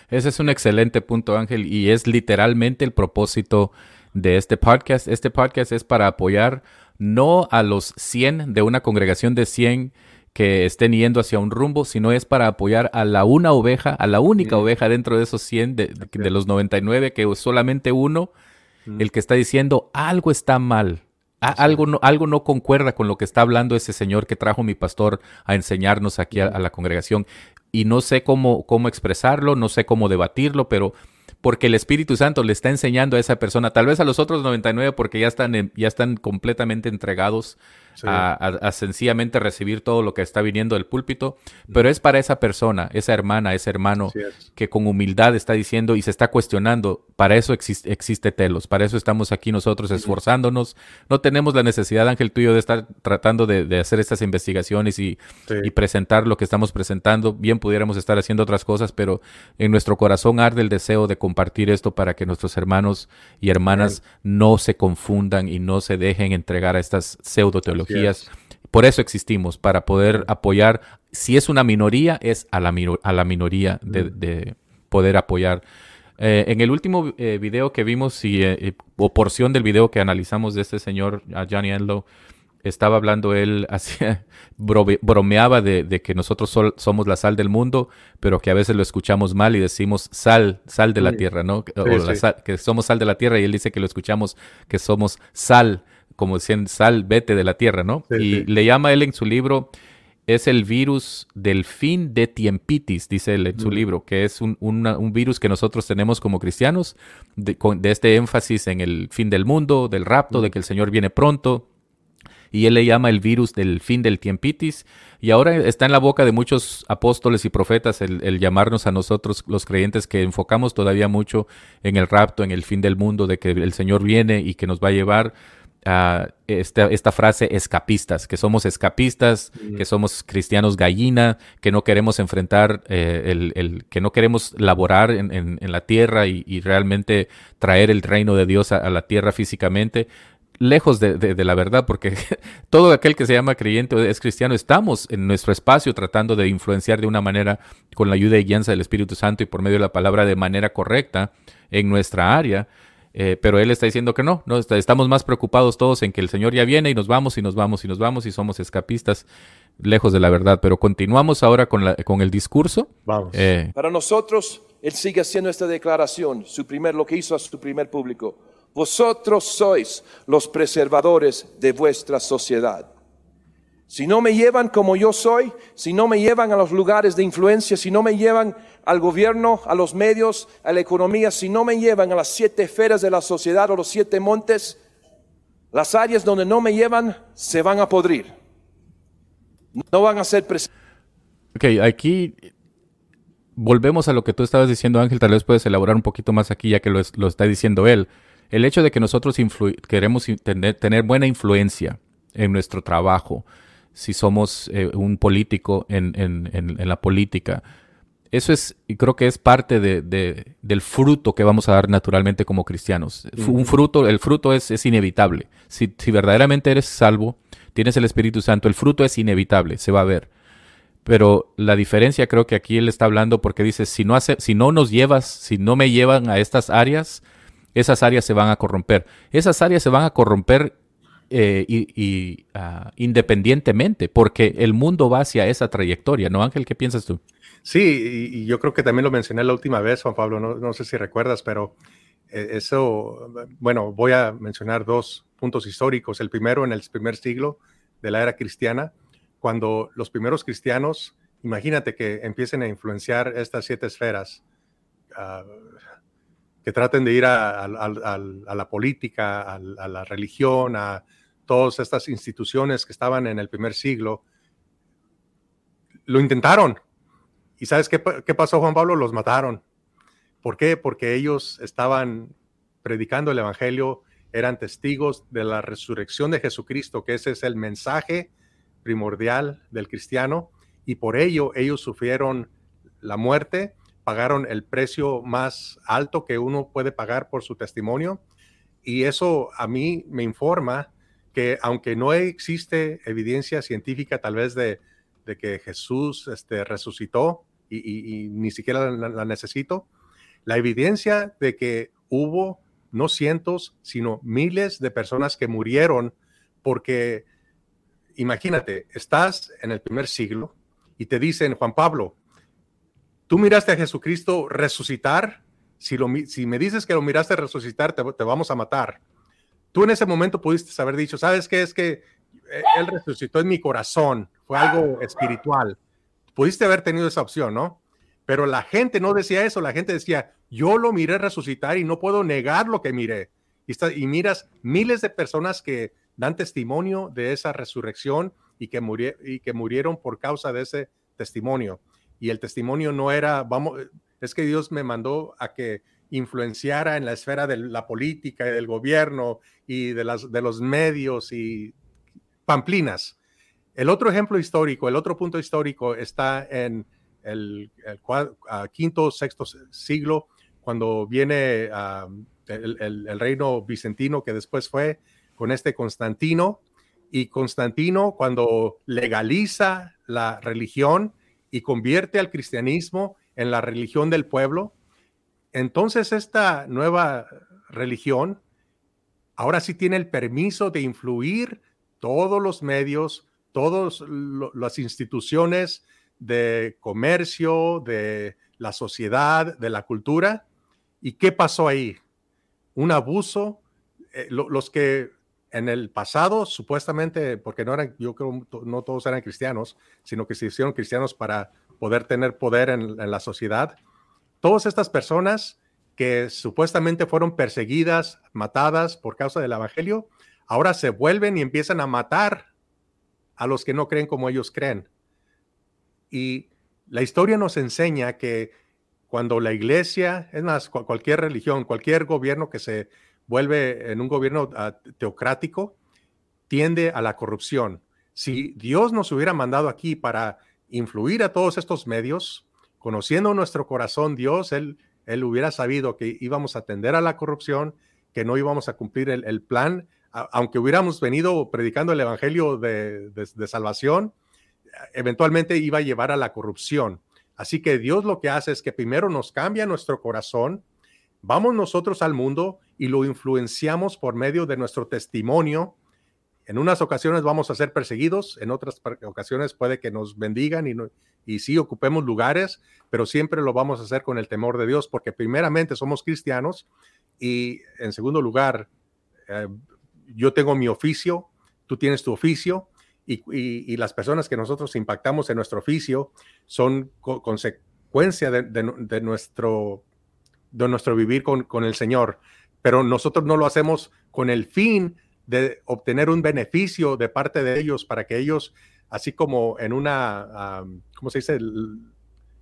Ese es un excelente punto, Ángel, y es literalmente el propósito de este podcast. Este podcast es para apoyar no a los 100 de una congregación de 100 que estén yendo hacia un rumbo, sino es para apoyar a la una oveja, a la única oveja dentro de esos 100, de, de, los 99, que solamente uno, el que está diciendo algo está mal. Algo, no, algo no concuerda con lo que está hablando ese señor que trajo mi pastor a enseñarnos aquí a, la congregación. Y no sé cómo, cómo expresarlo, no sé cómo debatirlo, pero porque el Espíritu Santo le está enseñando a esa persona, tal vez a los otros 99 porque ya están, ya están completamente entregados a, sencillamente recibir todo lo que está viniendo del púlpito, pero es para esa persona, esa hermana, ese hermano que con humildad está diciendo y se está cuestionando, para eso existe, existe Telos, para eso estamos aquí nosotros esforzándonos, no tenemos la necesidad, Ángel, tuyo de estar tratando de, hacer estas investigaciones y, presentar lo que estamos presentando, bien pudiéramos estar haciendo otras cosas, pero en nuestro corazón arde el deseo de compartir esto para que nuestros hermanos y hermanas no se confundan y no se dejen entregar a estas pseudo teologías por eso existimos, para poder apoyar, si es una minoría, es a la, a la minoría de, poder apoyar. Eh, en el último eh, video que vimos, y, eh, o porción del video que analizamos de este señor, Johnny Enlow, estaba hablando él, bromeaba de, que nosotros somos la sal del mundo, pero que a veces lo escuchamos mal y decimos sal, sal de la tierra, ¿no? o que somos sal de la tierra y él dice que lo escuchamos que somos sal como decían, sal, vete de la tierra, ¿no? y le llama él en su libro, es el virus del fin de tiempitis, dice él en su libro, que es un, virus que nosotros tenemos como cristianos, de, este énfasis en el fin del mundo, del rapto, de que el Señor viene pronto. Y él le llama el virus del fin del tiempitis. Y ahora está en la boca de muchos apóstoles y profetas el, el llamarnos a nosotros, los creyentes, que enfocamos todavía mucho en el rapto, en el fin del mundo, de que el Señor viene y que nos va a llevar esta, esta, frase escapistas, que somos escapistas, que somos cristianos gallina, que no queremos enfrentar, eh, el, el, que no queremos laborar en, en, la tierra y, realmente traer el reino de Dios a, la tierra físicamente. lejos de, la verdad, porque todo aquel que se llama creyente o es cristiano, estamos en nuestro espacio tratando de influenciar de una manera con la ayuda y guianza del Espíritu Santo y por medio de la palabra de manera correcta en nuestra área. Eh, pero él está diciendo que no, no, estamos más preocupados todos en que el Señor ya viene y nos vamos y nos vamos y nos vamos y somos escapistas lejos de la verdad. Pero continuamos ahora con, la, con el discurso. Vamos. Eh, Para nosotros, él sigue haciendo esta declaración, su primer, lo que hizo a su primer público. Vosotros sois los preservadores de vuestra sociedad. Si no me llevan como yo soy, si no me llevan a los lugares de influencia, si no me llevan al gobierno, a los medios, a la economía, si no me llevan a las siete esferas de la sociedad o los siete montes, las áreas donde no me llevan se van a podrir. No van a ser presentes. Ok, aquí volvemos a lo que tú estabas diciendo, Ángel. Tal vez puedes elaborar un poquito más aquí, ya que lo, lo está diciendo él. El hecho de que nosotros queremos tener, buena influencia en nuestro trabajo, si somos eh, un político en, la política, eso es, y creo que es parte de, del fruto que vamos a dar naturalmente como cristianos. Un fruto, el fruto es, es inevitable. Si, si, verdaderamente eres salvo, tienes el Espíritu Santo, el fruto es inevitable, se va a ver. Pero la diferencia creo que aquí él está hablando porque dice, si no, hace, si no nos llevas, si no me llevan a estas áreas, esas áreas se van a corromper. Esas áreas se van a corromper eh, y, ah, independientemente, porque el mundo va hacia esa trayectoria, ¿no, Ángel? ¿Qué piensas tú? Sí, y, yo creo que también lo mencioné la última vez, Juan Pablo, no, sé si recuerdas, pero eh, eso, bueno, voy a mencionar dos puntos históricos. El primero, en el primer siglo de la era cristiana, cuando los primeros cristianos, imagínate que empiecen a influenciar estas siete esferas. Uh, que traten de ir a, la política, a, la religión, a todas estas instituciones que estaban en el primer siglo, lo intentaron. ¿Y sabes qué, qué pasó, Juan Pablo? Los mataron. ¿Por qué? Porque ellos estaban predicando el Evangelio, eran testigos de la resurrección de Jesucristo, que ese es el mensaje primordial del cristiano, y por ello ellos sufrieron la muerte pagaron el precio más alto que uno puede pagar por su testimonio. Y eso a mí me informa que aunque no existe evidencia científica tal vez de, que Jesús este, resucitó y, ni siquiera la, necesito, la evidencia de que hubo no cientos, sino miles de personas que murieron porque, imagínate, estás en el primer siglo y te dicen, Juan Pablo, tú miraste a Jesucristo resucitar, si, lo, si me dices que lo miraste resucitar, te, vamos a matar. Tú en ese momento pudiste haber dicho, ¿sabes qué? Es que eh, Él resucitó en mi corazón, fue algo espiritual. Pudiste haber tenido esa opción, ¿no? Pero la gente no decía eso, la gente decía, yo lo miré resucitar y no puedo negar lo que miré. Y, y miras miles de personas que dan testimonio de esa resurrección y que, y que murieron por causa de ese testimonio y el testimonio no era, vamos, es que Dios me mandó a que influenciara en la esfera de la política y del gobierno y de, las, de los medios y pamplinas. El otro ejemplo histórico, el otro punto histórico está en el, quinto, sexto siglo, cuando viene el, el, reino bizantino que después fue con este Constantino. Y Constantino, cuando legaliza la religión, y convierte al cristianismo en la religión del pueblo, entonces esta nueva religión ahora sí tiene el permiso de influir todos los medios, todas las instituciones de comercio, de la sociedad, de la cultura. ¿Y qué pasó ahí? Un abuso. Eh, los que en el pasado, supuestamente, porque no eran, yo creo, no todos eran cristianos, sino que se hicieron cristianos para poder tener poder en, la sociedad. Todas estas personas que supuestamente fueron perseguidas, matadas por causa del Evangelio, ahora se vuelven y empiezan a matar a los que no creen como ellos creen. Y la historia nos enseña que cuando la iglesia, es más, cualquier religión, cualquier gobierno que se vuelve en un gobierno ah, teocrático, tiende a la corrupción. Si Dios nos hubiera mandado aquí para influir a todos estos medios, conociendo nuestro corazón, Dios, Él, él hubiera sabido que íbamos a atender a la corrupción, que no íbamos a cumplir el, plan aunque hubiéramos venido predicando el Evangelio de, de, salvación, eventualmente iba a llevar a la corrupción. Así que Dios lo que hace es que primero nos cambia nuestro corazón, vamos nosotros al mundo y lo influenciamos por medio de nuestro testimonio. En unas ocasiones vamos a ser perseguidos, en otras ocasiones puede que nos bendigan y, y sí ocupemos lugares, pero siempre lo vamos a hacer con el temor de Dios, porque primeramente somos cristianos y en segundo lugar, eh, yo tengo mi oficio, tú tienes tu oficio y, las personas que nosotros impactamos en nuestro oficio son consecuencia de, nuestro, de nuestro vivir con, con el Señor, pero nosotros no lo hacemos con el fin de obtener un beneficio de parte de ellos para que ellos, así como en una, ¿cómo se dice?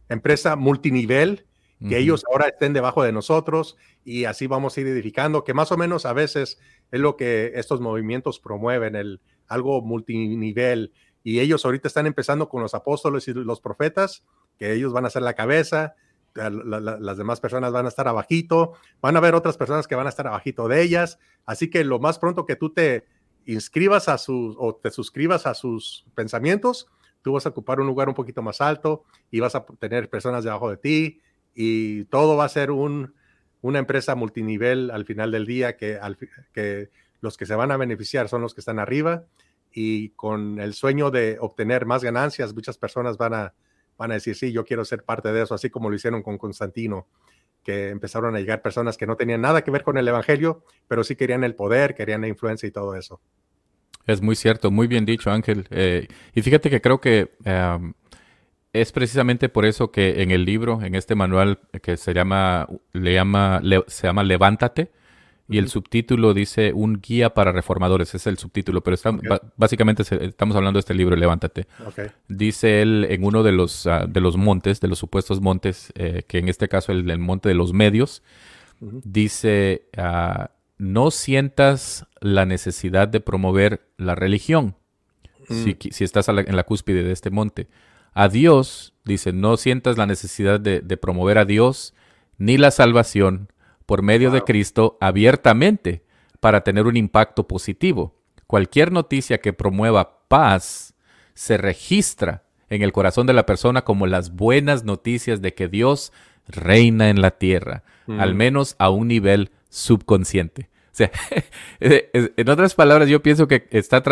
empresa multinivel, que ellos ahora estén debajo de nosotros y así vamos a ir edificando, que más o menos a veces es lo que estos movimientos promueven, el, algo multinivel. Y ellos ahorita están empezando con los apóstoles y los profetas, que ellos van a ser la cabeza, las demás personas van a estar abajito, van a haber otras personas que van a estar abajito de ellas. Así que lo más pronto que tú te inscribas a sus o te suscribas a sus pensamientos, tú vas a ocupar un lugar un poquito más alto y vas a tener personas debajo de ti y todo va a ser un, una empresa multinivel al final del día que, que los que se van a beneficiar son los que están arriba y con el sueño de obtener más ganancias, muchas personas van a, van a decir, sí, yo quiero ser parte de eso, así como lo hicieron con Constantino, que empezaron a llegar personas que no tenían nada que ver con el Evangelio, pero sí querían el poder, querían la influencia y todo eso. Es muy cierto, muy bien dicho, Ángel. Eh, y fíjate que creo que es precisamente por eso que en el libro, en este manual que se llama, le llama, se llama Levántate, y el subtítulo dice Un guía para reformadores, es el subtítulo, pero básicamente estamos hablando de este libro, Levántate. Dice él en uno de los, ah, de los montes, de los supuestos montes, eh, que en este caso el, el monte de los medios, dice, ah, no sientas la necesidad de promover la religión si, mm. si, estás en la cúspide de este monte. A Dios, dice, no sientas la necesidad de, promover a Dios ni la salvación por medio de Cristo abiertamente para tener un impacto positivo. Cualquier noticia que promueva paz se registra en el corazón de la persona como las buenas noticias de que Dios reina en la tierra, al menos a un nivel subconsciente. en otras palabras, yo pienso que está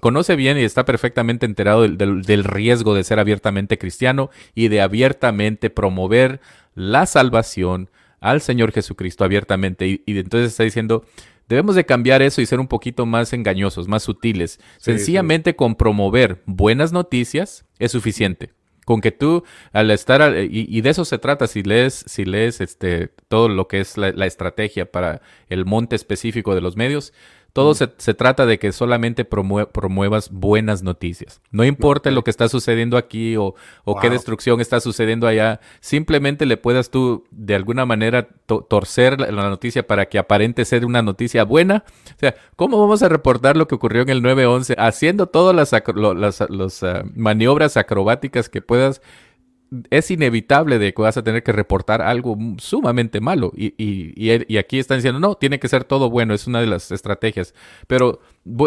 conoce bien y está perfectamente enterado del, riesgo de ser abiertamente cristiano y de abiertamente promover la salvación al Señor Jesucristo abiertamente. Y, entonces está diciendo, debemos de cambiar eso y ser un poquito más engañosos, más sutiles. Sencillamente con promover buenas noticias es suficiente con que tú al estar y, de eso se trata si lees si lees este todo lo que es la estrategia para el monte específico de los medios todo se, trata de que solamente promuevas buenas noticias. No importa lo que está sucediendo aquí o, qué destrucción está sucediendo allá, simplemente le puedas tú de alguna manera torcer la, noticia para que aparente ser una noticia buena. O sea, ¿cómo vamos a reportar lo que ocurrió en el 9-11 haciendo todas las, las, ah, maniobras acrobáticas que puedas es inevitable de que vas a tener que reportar algo sumamente malo. Y, y, aquí están diciendo, no, tiene que ser todo bueno, es una de las estrategias. Pero,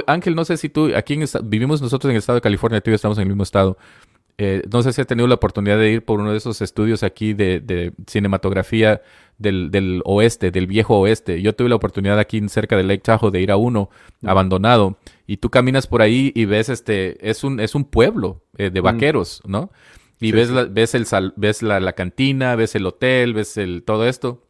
Ángel, no sé si tú, aquí vivimos nosotros en el estado de California, tú y yo estamos en el mismo estado. Eh, no sé si has tenido la oportunidad de ir por uno de esos estudios aquí de, cinematografía del, oeste, del viejo oeste. Yo tuve la oportunidad aquí cerca de Lake Tahoe de ir a uno abandonado y tú caminas por ahí y ves este, es un, es un pueblo eh, de vaqueros, ¿no? Y ves, La, ves, el ves la, cantina, ves el hotel, ves el, todo esto.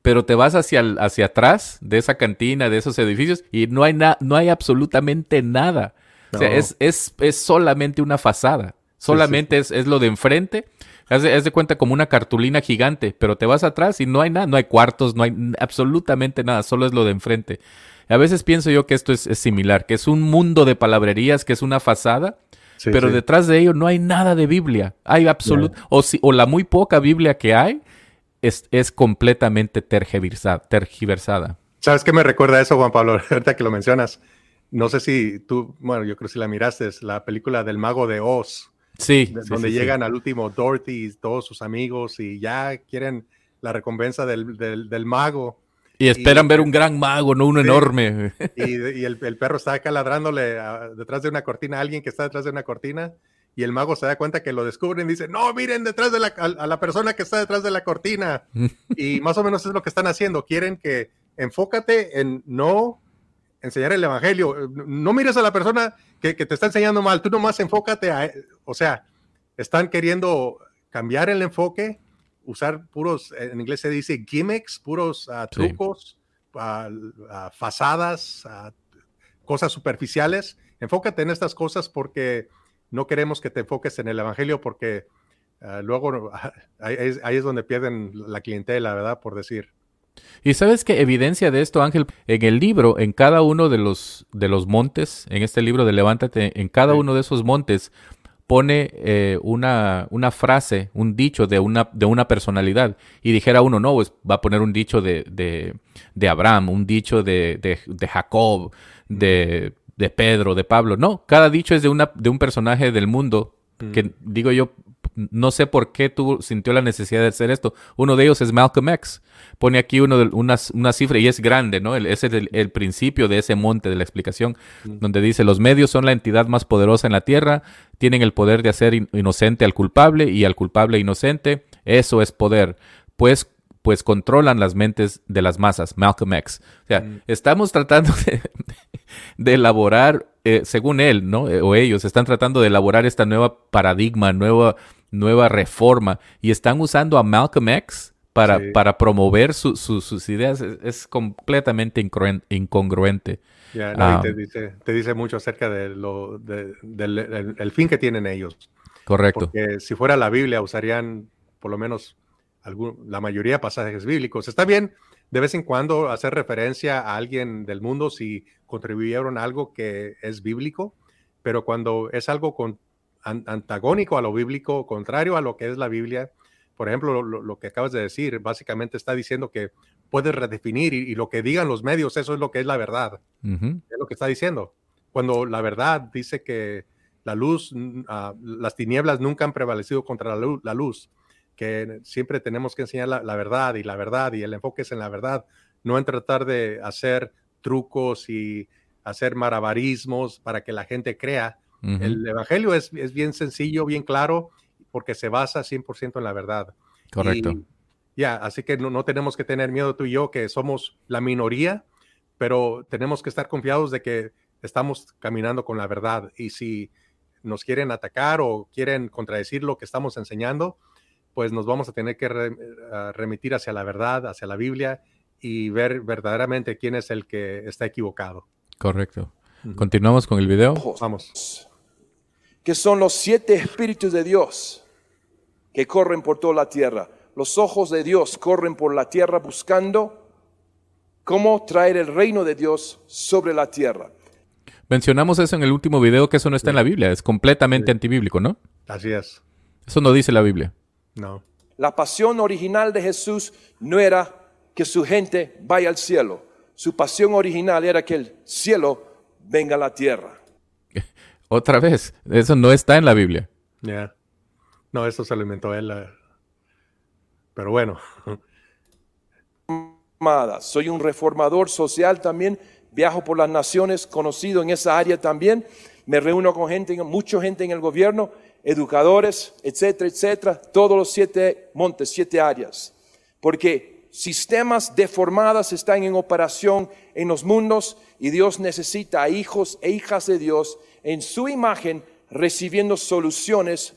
Pero te vas hacia, hacia atrás de esa cantina, de esos edificios, y no hay, no hay absolutamente nada. O sea, es, es, es, solamente una fachada. Solamente Es, es, lo de enfrente. Haz de, de, cuenta como una cartulina gigante, pero te vas atrás y no hay nada, no hay cuartos, no hay absolutamente nada, solo es lo de enfrente. A veces pienso yo que esto es, es similar, que es un mundo de palabrerías, que es una fachada, pero detrás de ello no hay nada de Biblia. Hay absoluto, o, si, o la muy poca Biblia que hay es, es completamente tergiversada, ¿Sabes qué me recuerda eso, Juan Pablo? Ahorita que lo mencionas. No sé si tú, bueno, yo creo que si la miraste, es la película del mago de Oz. Sí. donde llegan al último Dorothy y todos sus amigos y ya quieren la recompensa del, del, del mago. Y esperan ver un gran mago, no uno enorme. Y, el, perro está acá ladrándole detrás de una cortina a alguien que está detrás de una cortina y el mago se da cuenta que lo descubren y dice, no, miren detrás de la, a, la persona que está detrás de la cortina. y más o menos es lo que están haciendo. Quieren que enfócate en no enseñar el evangelio. No mires a la persona que, te está enseñando mal. Tú nomás enfócate a, o sea, están queriendo cambiar el enfoque, usar puros, en inglés se dice gimmicks, puros ah, trucos, uh, fazadas, cosas superficiales. Enfócate en estas cosas porque no queremos que te enfoques en el Evangelio porque ah, luego ahí, es donde pierden la clientela, ¿verdad? Por decir. Y sabes qué evidencia de esto, Ángel, en el libro, en cada uno de los, de los montes, en este libro de Levántate, en cada uno de esos montes pone eh, una, una, frase, un dicho de una, de una personalidad. Y dijera uno, no, pues va a poner un dicho de, de, de Abraham, un dicho de, de Jacob, de de Pedro, de Pablo. No, cada dicho es de, una, de un personaje del mundo que mm. digo yo, no sé por qué tú sintió la necesidad de hacer esto. Uno de ellos es Malcolm X. Pone aquí uno de, una, una, cifra y es grande, ¿no? ese es el, principio de ese monte de la explicación, mm. donde dice, los medios son la entidad más poderosa en la tierra, tienen el poder de hacer inocente al culpable y al culpable inocente. Eso es poder. Pues pues controlan las mentes de las masas, Malcolm X. O sea, mm. estamos tratando de, elaborar, eh, según él, ¿no? Eh, o ellos están tratando de elaborar esta nueva paradigma, nueva, nueva reforma, y están usando a Malcolm X para, para promover sus ideas. Es, completamente incongruente. Ah. te, dice, te, dice, mucho acerca de lo, del el fin que tienen ellos. Correcto. Porque si fuera la Biblia, usarían por lo menos la mayoría de pasajes bíblicos. Está bien de vez en cuando hacer referencia a alguien del mundo si contribuyeron a algo que es bíblico, pero cuando es algo con, antagónico a lo bíblico, contrario a lo que es la Biblia, por ejemplo, lo, que acabas de decir, básicamente está diciendo que puedes redefinir y, lo que digan los medios, eso es lo que es la verdad. Es lo que está diciendo. Cuando la verdad dice que la luz, ah, las tinieblas nunca han prevalecido contra la luz que siempre tenemos que enseñar la, verdad y la verdad y el enfoque es en la verdad, no en tratar de hacer trucos y hacer marabarismos para que la gente crea. El Evangelio es, es, bien sencillo, bien claro, porque se basa 100% en la verdad. Correcto. Ya, así que no, no, tenemos que tener miedo tú y yo, que somos la minoría, pero tenemos que estar confiados de que estamos caminando con la verdad. Y si nos quieren atacar o quieren contradecir lo que estamos enseñando, pues nos vamos a tener que remitir hacia la verdad, hacia la Biblia y ver verdaderamente quién es el que está equivocado. Correcto. Continuamos con el video. Vamos. Que son los siete espíritus de Dios que corren por toda la tierra. Los ojos de Dios corren por la tierra buscando cómo traer el reino de Dios sobre la tierra. Mencionamos eso en el último video, que eso no está en la Biblia, es completamente antibíblico, ¿no? Así es. Eso no dice la Biblia. No. La pasión original de Jesús no era que su gente vaya al cielo. Su pasión original era que el cielo venga a la tierra. Otra vez, eso no está en la Biblia. Ya. No, eso se lo inventó él. Eh. Pero bueno. Soy un reformador social también. Viajo por las naciones, conocido en esa área también. Me reúno con gente, mucha gente en el gobierno educadores, etcétera, etcétera, todos los siete montes, siete áreas. Porque sistemas deformados están en operación en los mundos y Dios necesita a hijos e hijas de Dios en su imagen recibiendo soluciones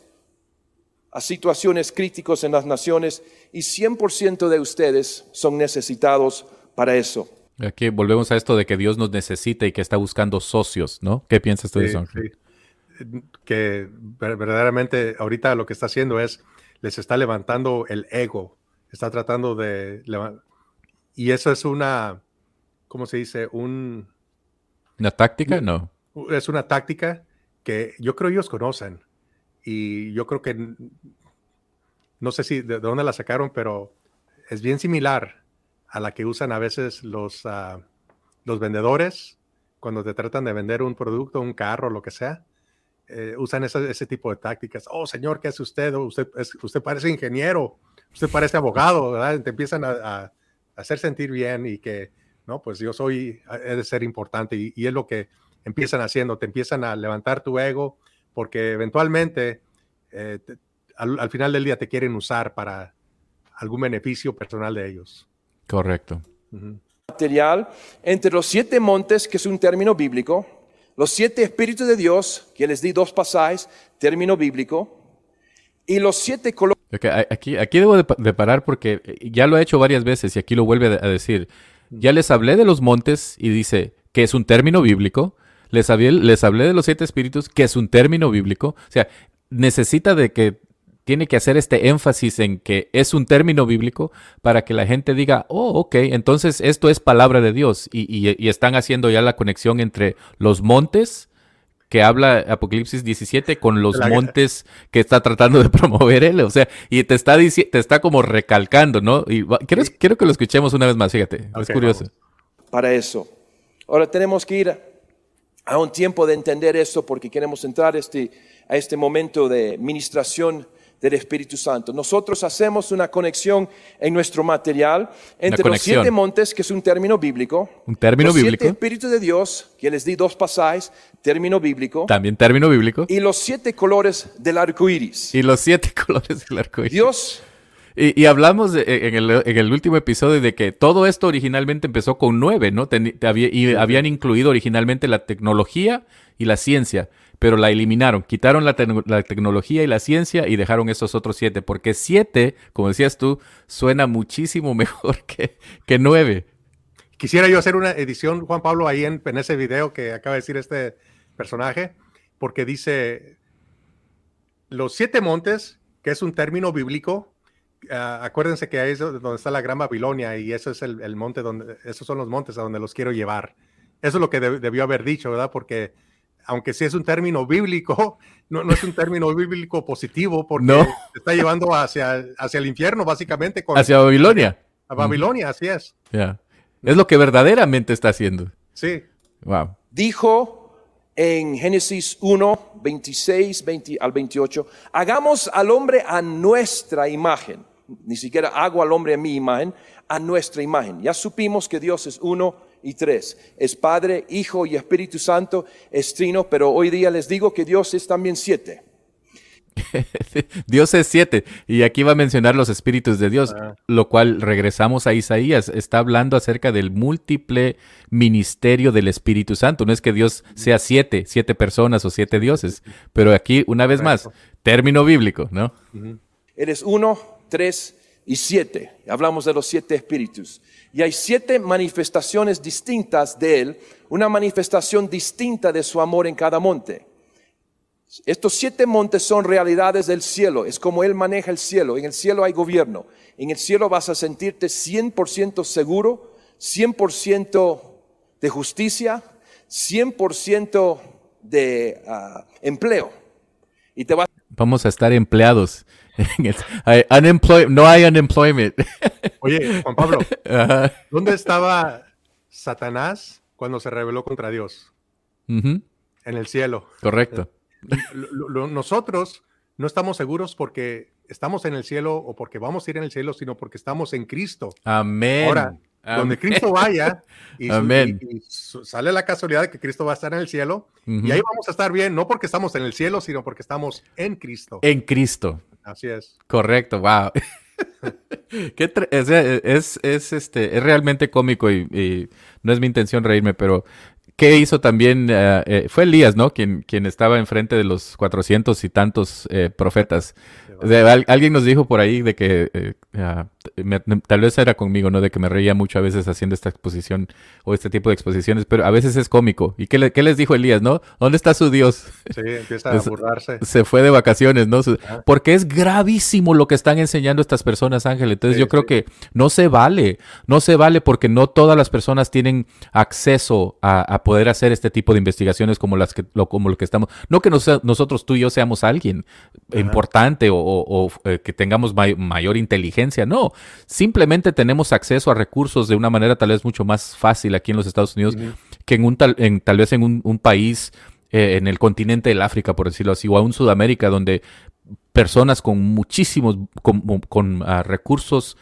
a situaciones críticas en las naciones y 100% de ustedes son necesitados para eso. Aquí volvemos a esto de que Dios nos necesita y que está buscando socios, ¿no? ¿Qué piensas tú de eso? que verdaderamente ahorita lo que está haciendo es, les está levantando el ego, está tratando de... Y eso es una, ¿cómo se dice? Un... ¿Una táctica? No. Es una táctica que yo creo ellos conocen. Y yo creo que, no sé si de, dónde la sacaron, pero es bien similar a la que usan a veces los, ah, los vendedores cuando te tratan de vender un producto, un carro, lo que sea eh, usan ese, tipo de tácticas. Oh, señor, ¿qué hace usted? usted, usted parece ingeniero, usted parece abogado, ¿verdad? Te empiezan a, hacer sentir bien y que, no, pues yo soy, he de ser importante y es lo que empiezan haciendo, te empiezan a levantar tu ego porque eventualmente eh, te- al, al final del día te quieren usar para algún beneficio personal de ellos. Correcto. Material entre los siete montes, que es un término bíblico, los siete espíritus de Dios, que les di dos pasajes, término bíblico, y los siete colores Ok, a- Aquí, aquí debo de, pa- de parar porque eh, ya lo he hecho varias veces y aquí lo vuelve a a decir. Ya les hablé de los montes y dice que es un término bíblico. Les hablé, les hablé de los siete espíritus, que es un término bíblico. O sea, necesita de que tiene que hacer este énfasis en que es un término bíblico para que la gente diga, oh, ok, entonces esto es palabra de Dios. Y, y- y están haciendo ya la conexión entre los montes que habla Apocalipsis 17 con los La- montes que está tratando de promover él, o sea, y te está te está como recalcando, ¿no? Y quiero, quiero que lo escuchemos una vez más, fíjate, es curioso. vamos. para eso. Ahora tenemos que ir a un tiempo de entender esto porque queremos entrar este, a este momento de ministración del Espíritu Santo. Nosotros hacemos una conexión en nuestro material entre los siete montes, que es un término bíblico, Un término los bíblico, siete espíritus de Dios, que les di dos pasajes, término bíblico, también término bíblico, y los siete colores del arco iris. y los siete colores del arco iris. Dios Y, y hablamos de- en, el, en el último episodio de que todo esto originalmente empezó con nueve, ¿no? Teni- te había- y habían incluido originalmente la tecnología y la ciencia, pero la eliminaron, quitaron la, la tecnología y la ciencia y dejaron esos otros siete, porque siete, como decías tú, suena muchísimo mejor que, que nueve. Quisiera yo hacer una edición, Juan Pablo, ahí en, en ese video que acaba de decir este personaje, porque dice los siete montes, que es un término bíblico. Ah, acuérdense que ahí es donde está la Gran Babilonia y eso es el, el monte donde, esos son los montes a donde los quiero llevar. Eso es lo que deb- debió haber dicho, ¿verdad? Porque aunque sí es un término bíblico, no, no es un término bíblico positivo porque No. te está llevando hacia, hacia el infierno, básicamente, con Hacia Babilonia. a Babilonia, así es. Ya. Es lo que verdaderamente está haciendo. Sí. Wow. dijo en Génesis 1, 26 20 al 28, hagamos al hombre a nuestra imagen. Ni siquiera hago al hombre a mi imagen, a nuestra imagen. Ya supimos que Dios es uno y tres. Es Padre, Hijo y Espíritu Santo, es trino, pero hoy día les digo que Dios es también siete. Dios es siete. Y aquí va a mencionar los espíritus de Dios, Ah. lo cual regresamos a Isaías. Está hablando acerca del múltiple ministerio del Espíritu Santo. No es que Dios sea siete, siete personas o siete dioses. Pero aquí, una vez más, término bíblico, ¿no? Él es uno, tres y siete. Hablamos de los siete espíritus. Y hay siete manifestaciones distintas de Él, una manifestación distinta de su amor en cada monte. Estos siete montes son realidades del cielo, es como Él maneja el cielo. En el cielo hay gobierno. En el cielo vas a sentirte 100% seguro, 100% de justicia, 100% de ah, empleo. Y te vas Vamos a estar empleados. Hay unemploy- no hay unemployment. Oye, Juan Pablo, Ajá. ¿dónde estaba Satanás cuando se rebeló contra Dios? En el cielo. Correcto. Nosotros no estamos seguros porque estamos en el cielo o porque vamos a ir en el cielo, sino porque estamos en Cristo. Amén. Ahora, donde. Cristo vaya y, Amén. y- y su- sale la casualidad de que Cristo va a estar en el cielo y ahí vamos a estar bien, no porque estamos en el cielo, sino porque estamos en Cristo. En Cristo. Así es. Correcto, wow. Qué sea, es, es, este, es realmente cómico y, y no es mi intención reírme, pero ¿qué hizo también? eh, eh, fue Elías, ¿no? Quien, quien estaba enfrente de los cuatrocientos y tantos eh, profetas. Al- alguien nos dijo por ahí de que, eh, ah, me- tal vez era conmigo, ¿no? De que me reía mucho a veces haciendo esta exposición o este tipo de exposiciones, pero a veces es cómico. ¿Y qué, le- qué les dijo Elías, no? ¿Dónde está su Dios? Sí, empieza a burlarse. se fue de vacaciones, ¿no? Porque es gravísimo lo que están enseñando estas personas, Ángel. Entonces Sí, yo creo sí. que no se vale, no se vale porque no todas las personas tienen acceso a, a poder hacer este tipo de investigaciones como las que, lo, como lo que estamos. No que nos- nosotros tú y yo seamos alguien importante o, o- o, eh, que tengamos may- mayor inteligencia, no. Simplemente tenemos acceso a recursos de una manera tal vez mucho más fácil aquí en los Estados Unidos que en un tal, en, tal vez en un, un país eh, en el continente del África, por decirlo así, o aún Sudamérica, donde personas con muchísimos, con, con, ah, recursos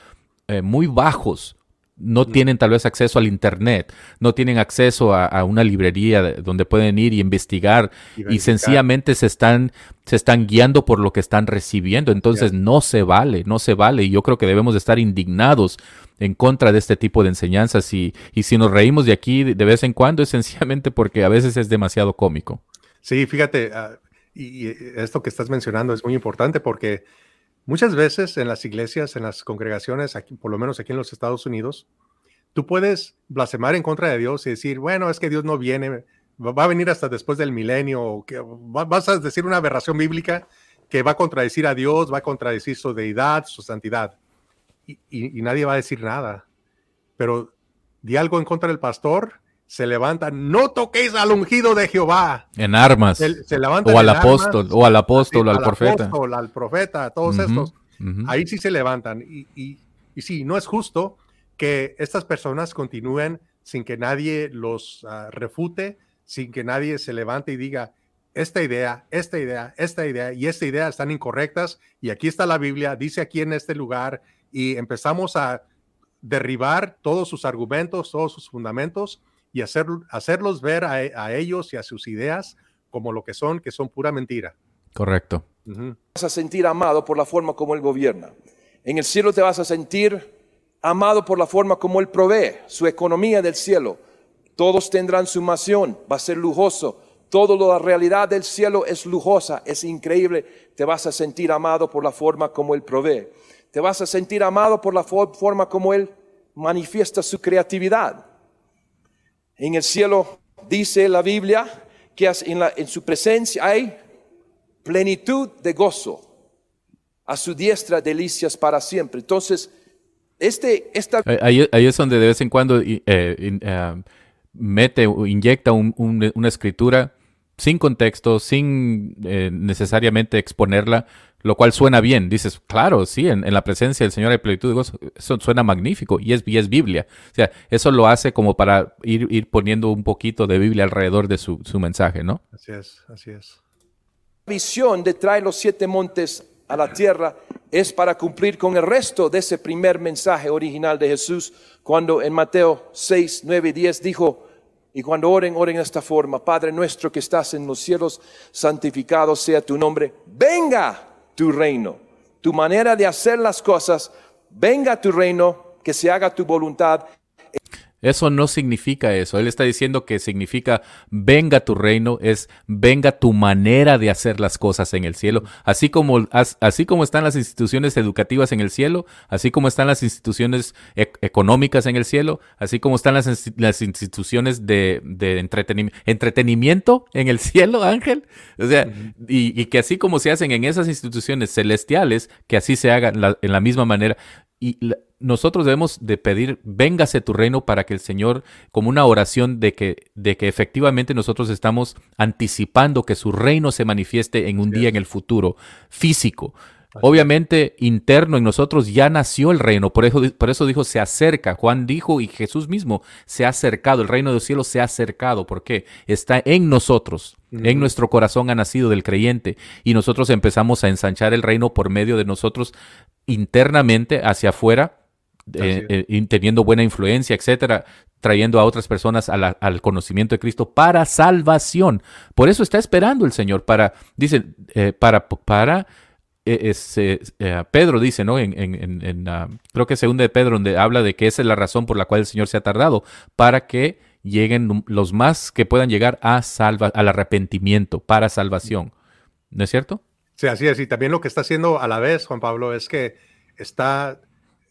eh, muy bajos no tienen tal vez acceso al Internet, no tienen acceso a, una librería donde pueden ir y investigar y, sencillamente se están, se están guiando por lo que están recibiendo. Entonces no se vale, no se vale. Y yo creo que debemos de estar indignados en contra de este tipo de enseñanzas y, y si nos reímos de aquí de vez en cuando es sencillamente porque a veces es demasiado cómico. Sí, fíjate, ah, y esto que estás mencionando es muy importante porque Muchas veces en las iglesias, en las congregaciones, aquí, por lo menos aquí en los Estados Unidos, tú puedes blasfemar en contra de Dios y decir, bueno, es que Dios no viene, va a venir hasta después del milenio, o que vas a decir una aberración bíblica que va a contradecir a Dios, va a contradecir su deidad, su santidad. Y, nadie va a decir nada. Pero di algo en contra del pastor, se levanta, no toquéis al ungido de Jehová. En armas. Se, levanta o, al apóstol, o al apóstol, o al, profeta. Apóstol, al profeta, todos estos. Ahí sí se levantan. Y, y, y, sí, no es justo que estas personas continúen sin que nadie los ah, refute, sin que nadie se levante y diga, esta idea, esta idea, esta idea y esta idea están incorrectas y aquí está la Biblia, dice aquí en este lugar y empezamos a derribar todos sus argumentos, todos sus fundamentos y hacer, hacerlos ver a, ellos y a sus ideas como lo que son, que son pura mentira. Correcto. Vas a sentir amado por la forma como Él gobierna. En el cielo te vas a sentir amado por la forma como Él provee, su economía del cielo. Todos tendrán su mansión, va a ser lujoso. Todo la realidad del cielo es lujosa, es increíble. Te vas a sentir amado por la forma como Él provee. Te vas a sentir amado por la forma como Él manifiesta su creatividad. En el cielo dice la Biblia que en, su presencia hay plenitud de gozo. A su diestra delicias para siempre. Entonces, este, esta... Ahí, es donde de vez en cuando eh, eh, mete o inyecta una escritura sin contexto, sin eh, necesariamente exponerla, lo cual suena bien. Dices, claro, sí, en, la presencia del Señor hay plenitud de gozo. Eso suena magnífico y es, y es Biblia. O sea, eso lo hace como para ir, ir poniendo un poquito de Biblia alrededor de su, su mensaje, ¿no? Así es, así es. La visión de traer los siete montes a la tierra es para cumplir con el resto de ese primer mensaje original de Jesús, cuando en Mateo 6, 9 y 10 dijo, y cuando oren, oren de esta forma, Padre nuestro que estás en los cielos, santificado sea tu nombre, venga tu reino, tu manera de hacer las cosas, venga tu reino, que se haga tu voluntad eso no significa eso. Él está diciendo que significa venga tu reino, es venga tu manera de hacer las cosas en el cielo. Así como, así como están las instituciones educativas en el cielo, así como están las instituciones e, económicas en el cielo, así como están las, las instituciones de, de entretenimiento en el cielo, Ángel. O sea, y, que así como se hacen en esas instituciones celestiales, que así se hagan en la misma manera. Y nosotros debemos de pedir, véngase tu reino para que el Señor, como una oración de que, de que efectivamente nosotros estamos anticipando que su reino se manifieste en un día en el futuro, físico. Obviamente, interno en nosotros ya nació el reino, por eso, por eso dijo, se acerca. Juan dijo y Jesús mismo se ha acercado, el reino de los cielos se ha acercado, porque está en nosotros, en nuestro corazón ha nacido del creyente y nosotros empezamos a ensanchar el reino por medio de nosotros internamente hacia afuera eh, eh, teniendo buena influencia, etcétera, trayendo a otras personas al conocimiento de Cristo para salvación. Por eso está esperando el Señor para, dice, eh, para, para, Pedro dice, ¿no? En, en, en ah, creo que segunda de Pedro, donde habla de que esa es la razón por la cual el Señor se ha tardado, para que lleguen los más que puedan llegar a salva, al arrepentimiento, para salvación. ¿No es cierto? Sí, así es. Y también lo que está haciendo a la vez, Juan Pablo, es que está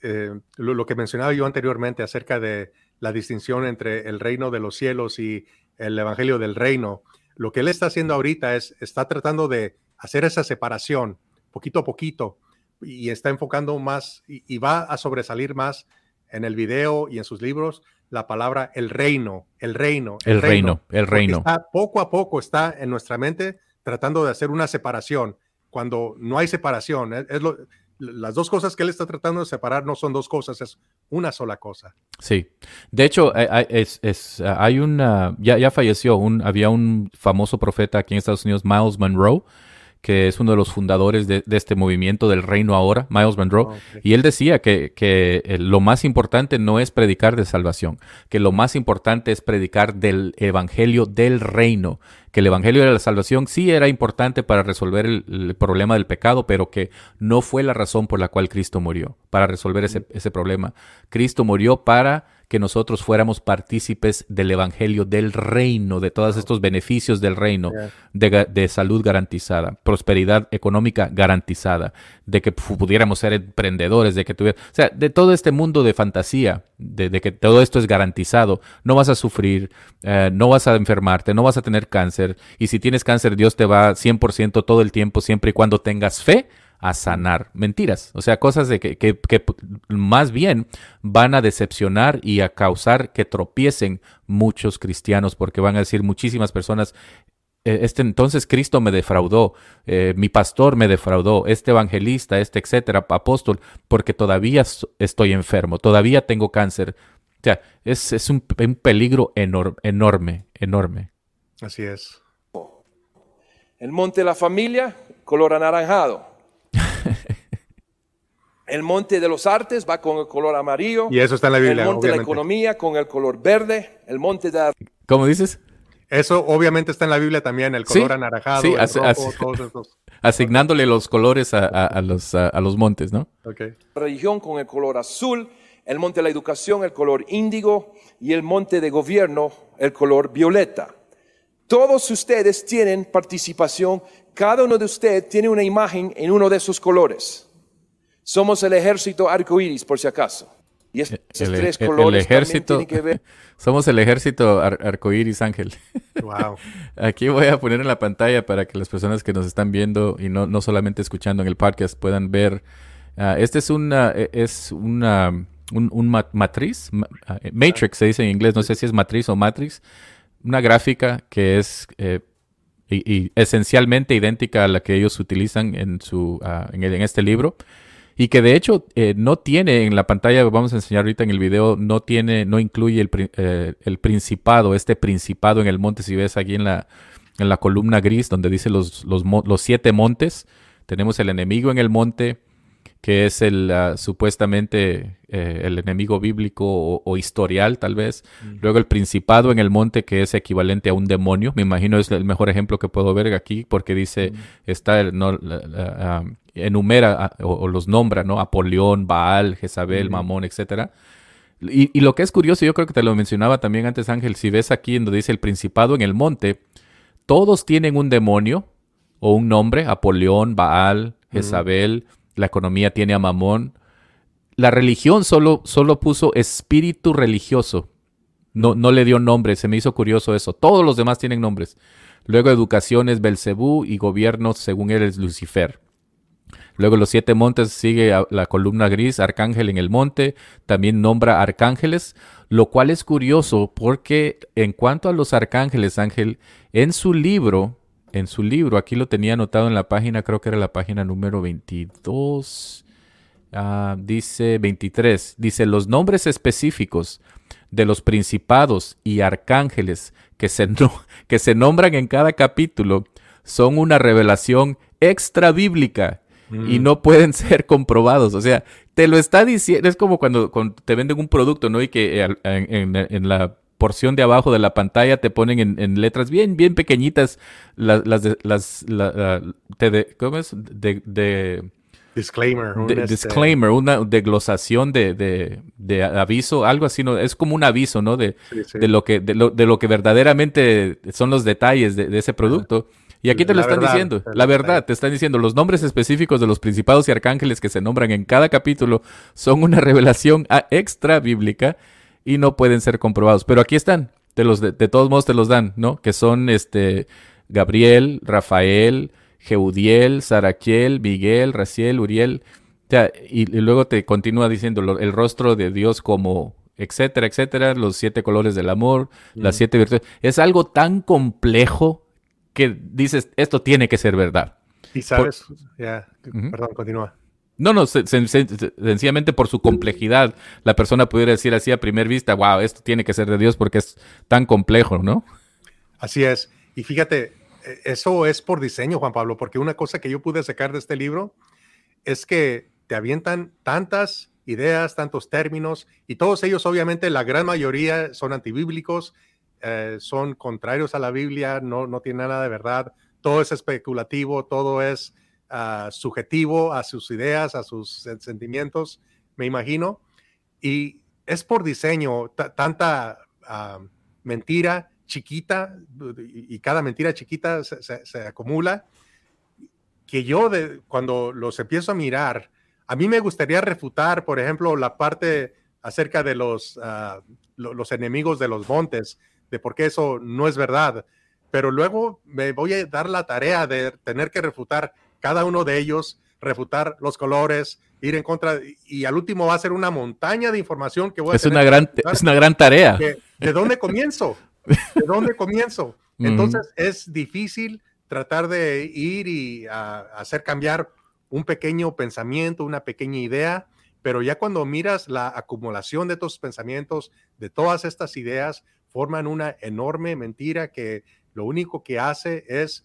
eh, lo, que mencionaba yo anteriormente acerca de la distinción entre el reino de los cielos y el evangelio del reino, lo que él está haciendo ahorita es, está tratando de hacer esa separación poquito a poquito y está enfocando más y, va a sobresalir más en el video y en sus libros la palabra el reino, el reino, el, reino, el reino. poco a poco está en nuestra mente tratando de hacer una separación cuando no hay separación. es lo, las dos cosas que él está tratando de separar no son dos cosas, es una sola cosa. Sí. De hecho, es, hay una, ya, ya falleció, un, había un famoso profeta aquí en Estados Unidos, Miles Monroe, que es uno de los fundadores de, este movimiento del reino ahora, Miles Monroe, oh, y él decía que, que, eh, lo más importante no es predicar de salvación, que lo más importante es predicar del evangelio del reino, que el evangelio de la salvación sí era importante para resolver el, problema del pecado, pero que no fue la razón por la cual Cristo murió, para resolver ese, ese problema. Cristo murió para que nosotros fuéramos partícipes del Evangelio del reino, de todos estos beneficios del reino, de, salud garantizada, prosperidad económica garantizada, de que pudiéramos ser emprendedores, de que tuviera, o sea, de todo este mundo de fantasía, de, que todo esto es garantizado, no vas a sufrir, eh, no vas a enfermarte, no vas a tener cáncer, y si tienes cáncer, Dios te va 100% todo el tiempo, siempre y cuando tengas fe a sanar. Mentiras, o sea, cosas de que, que, más bien van a decepcionar y a causar que tropiecen muchos cristianos, porque van a decir muchísimas personas, e, este entonces Cristo me defraudó, eh, mi pastor me defraudó, este evangelista, este etcétera, apóstol, porque todavía estoy enfermo, todavía tengo cáncer. O sea, es, es un, un peligro enorme, enorme, enorme. Así es. El monte de la familia, color anaranjado. El monte de los artes va con el color amarillo. Y eso está en la Biblia. El monte de la economía con el color verde. El monte de... ¿Cómo dices? Eso obviamente está en la Biblia también, el color anaranjado, sí, asignándole los colores a, los, a, los, montes, ¿no? Okay. Religión con el color azul, el monte de la educación, el color índigo, y el monte de gobierno, el color violeta. Todos ustedes tienen participación, cada uno de ustedes tiene una imagen en uno de esos colores. Somos el ejército arcoíris, por si acaso. Y esos tres colores ejército, que ver. Somos el ejército arcoíris ángel. Wow. Aquí voy a poner en la pantalla para que las personas que nos están viendo y no, no solamente escuchando en el podcast puedan ver. Uh, este es una, e, es una, un, matriz, ah, matrix se dice en inglés, no sé si es matriz o matrix una gráfica que es eh, y, esencialmente idéntica a la que ellos utilizan en, su, ah, en, este libro. Y que de hecho eh, no tiene en la pantalla, vamos a enseñar ahorita en el video, no tiene, no incluye el, eh, el principado, este principado en el monte, si ves aquí en la, en la columna gris donde dice los, los, los siete montes, tenemos el enemigo en el monte, que es el ah, supuestamente eh, el enemigo bíblico o, historial tal vez. Luego el principado en el monte que es equivalente a un demonio. Me imagino es el mejor ejemplo que puedo ver aquí porque dice, está, no, ah, enumera o, los nombra, ¿no? Apolión, Baal, Jezabel, Mamón, etcétera. Y, y, lo que es curioso, yo creo que te lo mencionaba también antes Ángel, si ves aquí donde dice el principado en el monte, todos tienen un demonio o un nombre, Apolión, Baal, Jezabel, la economía tiene a Mamón. La religión solo, solo puso espíritu religioso. No, no le dio nombre, se me hizo curioso eso. Todos los demás tienen nombres. Luego educación es Belcebú y gobierno, según él, es Lucifer. Luego los siete montes sigue la columna gris, arcángel en el monte, también nombra arcángeles, lo cual es curioso porque en cuanto a los arcángeles, Ángel, en su libro, en su libro, aquí lo tenía anotado en la página, creo que era la página número 22, ah, dice 23, dice los nombres específicos de los principados y arcángeles que se, que se nombran en cada capítulo son una revelación extra y no pueden ser comprobados. O sea, te lo está diciendo, es como cuando, te venden un producto, ¿no? Y que eh, en la porción de abajo de la pantalla te ponen en, letras bien, bien pequeñitas las, las, las ¿cómo es? De, disclaimer. Este disclaimer, una desglosación de, de, de, aviso, algo así, ¿no? Es como un aviso, ¿no? De, de lo que, de lo, de lo que verdaderamente son los detalles de, ese producto. Y aquí te lo están diciendo, la verdad, te están diciendo, los nombres específicos de los principados y arcángeles que se nombran en cada capítulo son una revelación extra bíblica y no pueden ser comprobados. Pero aquí están, de, los de, todos modos te los dan, ¿no? Que son este Gabriel, Rafael, Jeudiel, Saraquiel, Miguel, Raciel, Uriel. y, luego te continúa diciendo el rostro de Dios como etcétera, etcétera, los siete colores del amor, las siete virtudes. Es algo tan complejo que dices, esto tiene que ser verdad. Y sabes, ya, perdón, continúa. No, no, sencillamente por su complejidad, la persona pudiera decir así a primera vista, wow, esto tiene que ser de Dios porque es tan complejo, ¿no? Así es. Y fíjate, e, eso es por diseño, Juan Pablo, porque una cosa que yo pude sacar de este libro es que te avientan tantas ideas, tantos términos, y todos ellos, obviamente, la gran mayoría son antibíblicos, eh, son contrarios a la Biblia, no, no tienen nada de verdad, todo es especulativo, todo es ah, subjetivo a sus ideas, a sus sentimientos, me imagino, y es por diseño tanta ah, mentira chiquita y, cada mentira chiquita se, acumula que yo de, cuando los empiezo a mirar, a mí me gustaría refutar, por ejemplo, la parte acerca de los, ah, los enemigos de los montes, de por qué eso no es verdad. Pero luego me voy a dar la tarea de tener que refutar cada uno de ellos, refutar los colores, ir en contra, y al último va a ser una montaña de información que voy a es una gran Es una gran tarea. ¿De, dónde comienzo? ¿De dónde comienzo? Entonces es difícil tratar de ir y hacer cambiar un pequeño pensamiento, una pequeña idea, pero ya cuando miras la acumulación de tus pensamientos, de todas estas ideas, forman una enorme mentira que lo único que hace es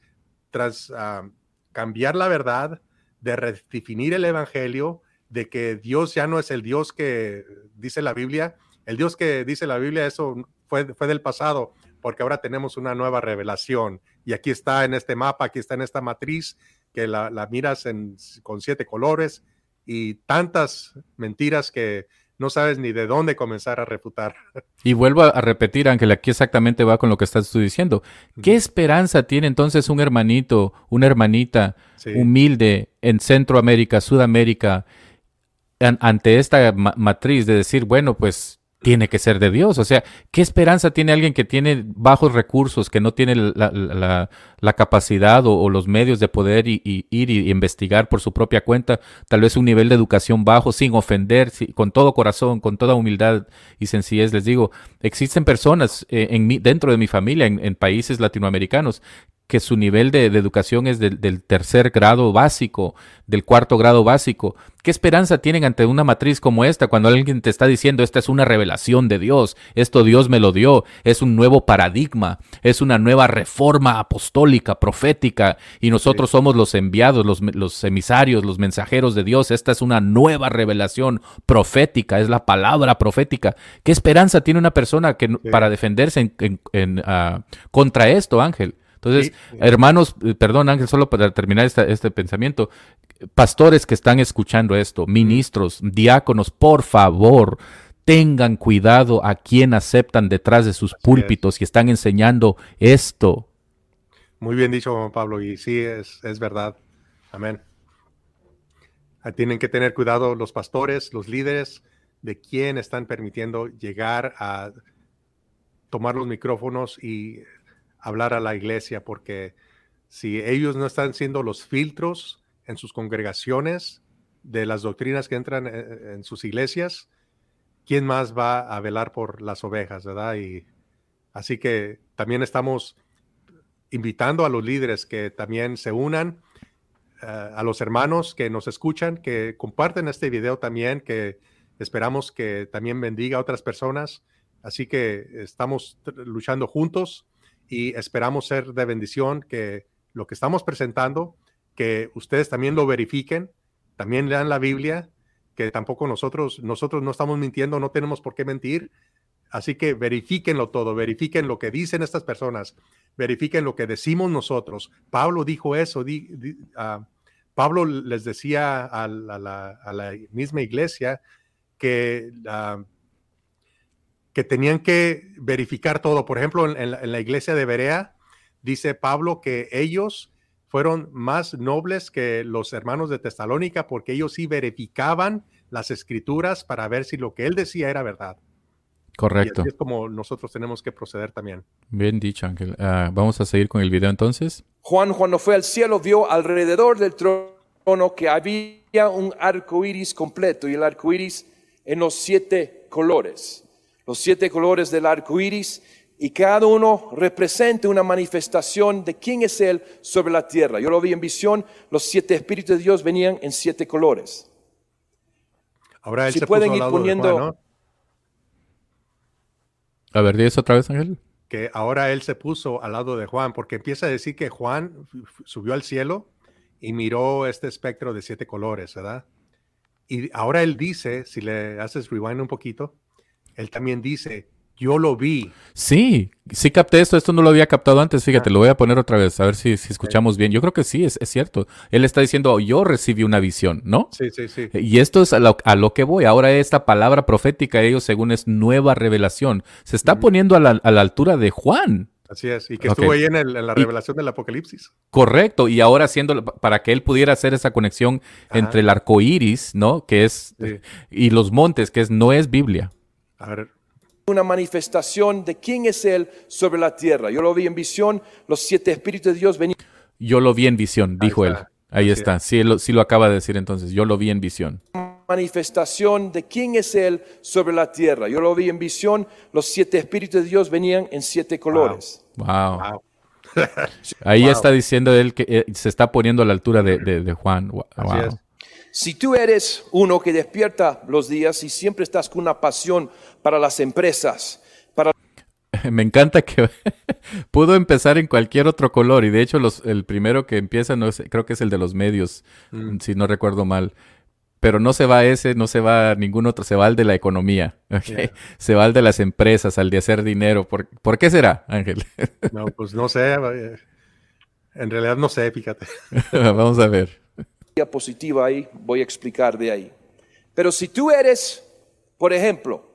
tras, ah, cambiar la verdad, de redefinir el Evangelio, de que Dios ya no es el Dios que dice la Biblia. El Dios que dice la Biblia, eso fue, fue del pasado, porque ahora tenemos una nueva revelación. Y aquí está en este mapa, aquí está en esta matriz, que la, miras con siete colores y tantas mentiras que no sabes ni de dónde comenzar a refutar. Y vuelvo a repetir, Ángel, aquí exactamente va con lo que estás tú diciendo. ¿Qué esperanza tiene entonces un hermanito, una hermanita humilde en Centroamérica, Sudamérica, ante esta matriz de decir, bueno, pues tiene que ser de Dios. O sea, ¿qué esperanza tiene alguien que tiene bajos recursos, que no tiene la, capacidad o, los medios de poder ir y investigar por su propia cuenta, tal vez un nivel de educación bajo, sin ofender, con todo corazón, con toda humildad y sencillez? Les digo, existen personas eh, en dentro de mi familia, en países latinoamericanos, que su nivel de, educación es del, tercer grado básico, del cuarto grado básico. ¿Qué esperanza tienen ante una matriz como esta cuando alguien te está diciendo esta es una revelación de Dios, esto Dios me lo dio, es un nuevo paradigma, es una nueva reforma apostólica, profética, y nosotros somos los enviados, los, los, emisarios, los mensajeros de Dios, esta es una nueva revelación profética, es la palabra profética. ¿Qué esperanza tiene una persona que, para defenderse en, ah, contra esto, Ángel? Entonces, hermanos, eh, perdón Ángel, solo para terminar este pensamiento, pastores que están escuchando esto, ministros, diáconos, por favor, tengan cuidado a quien aceptan detrás de sus púlpitos y están enseñando esto. Muy bien dicho, Pablo, y sí, es, es verdad. Amén. Tienen que tener cuidado los pastores, los líderes, de quién están permitiendo llegar a tomar los micrófonos y hablar a la iglesia, porque si ellos no están siendo los filtros en sus congregaciones de las doctrinas que entran en, sus iglesias, ¿quién más va a velar por las ovejas, verdad? Y así que también estamos invitando a los líderes que también se unan, eh, a los hermanos que nos escuchan, que comparten este video también, que esperamos que también bendiga a otras personas. Así que estamos luchando juntos y esperamos ser de bendición que lo que estamos presentando, que ustedes también lo verifiquen, también lean la Biblia, que tampoco nosotros, nosotros no estamos mintiendo, no tenemos por qué mentir. Así que verifíquenlo todo, verifiquen lo que dicen estas personas, verifiquen lo que decimos nosotros. Pablo dijo eso, ah, Pablo les decía a la, misma iglesia que uh, que tenían que verificar todo. Por ejemplo, en, la, iglesia de Berea, dice Pablo que ellos fueron más nobles que los hermanos de Tesalónica porque ellos sí verificaban las escrituras para ver si lo que él decía era verdad. Correcto. es como nosotros tenemos que proceder también. Bien dicho, Ángel. Ah, vamos a seguir con el video entonces. Juan, cuando fue al cielo, vio alrededor del trono que había un arco iris completo y el arco iris en los siete colores los siete colores del arco iris, y cada uno representa una manifestación de quién es Él sobre la tierra. Yo lo vi en visión, los siete espíritus de Dios venían en siete colores. Ahora él si pueden ir poniendo. A ver, ¿dices otra vez, Ángel? que ahora él se puso al lado de Juan, porque empieza a decir que Juan subió al cielo y miró este espectro de siete colores, ¿verdad? Y ahora él dice, si le haces rewind un poquito, él también dice, yo lo vi. Sí, sí capté esto, esto no lo había captado antes, fíjate, lo voy a poner otra vez, a ver si, si escuchamos bien. Yo creo que sí, es, es, cierto. Él está diciendo, yo recibí una visión, ¿no? Sí, sí, sí. Y esto es a lo, a lo que voy. Ahora esta palabra profética, ellos según es nueva revelación, se está poniendo a la, a la altura de Juan. Así es, y que estuvo ahí en, el, en, la revelación y, del Apocalipsis. Correcto, y ahora haciendo para que él pudiera hacer esa conexión Ajá. entre el arco iris, ¿no? Que es, sí. y los montes, que es, no es Biblia. A ver. Una manifestación de quién es Él sobre la tierra. Yo lo vi en visión, los siete espíritus de Dios venían. Yo lo vi en visión, dijo él. Ahí Así está, sí lo, sí lo acaba de decir entonces, yo lo vi en visión manifestación de quién es Él sobre la tierra. Yo lo vi en visión, los siete espíritus de Dios venían en siete colores. Wow. wow. Ahí wow. está diciendo él que eh, se está poniendo a la altura de, de, de Juan. Wow. Si tú eres uno que despierta los días y siempre estás con una pasión para las empresas, para me encanta que pudo empezar en cualquier otro color y de hecho los, el primero que empieza no es, creo que es el de los medios, mm. si no recuerdo mal pero no se va a ese, no se va a ningún otro, se va al de la economía, okay? yeah. se va al de las empresas, al de hacer dinero. ¿Por, ¿por qué será, Ángel? no, pues no sé, en realidad no sé, fíjate. Vamos a ver. Diapositiva ahí, voy a explicar de ahí. Pero si tú eres, por ejemplo,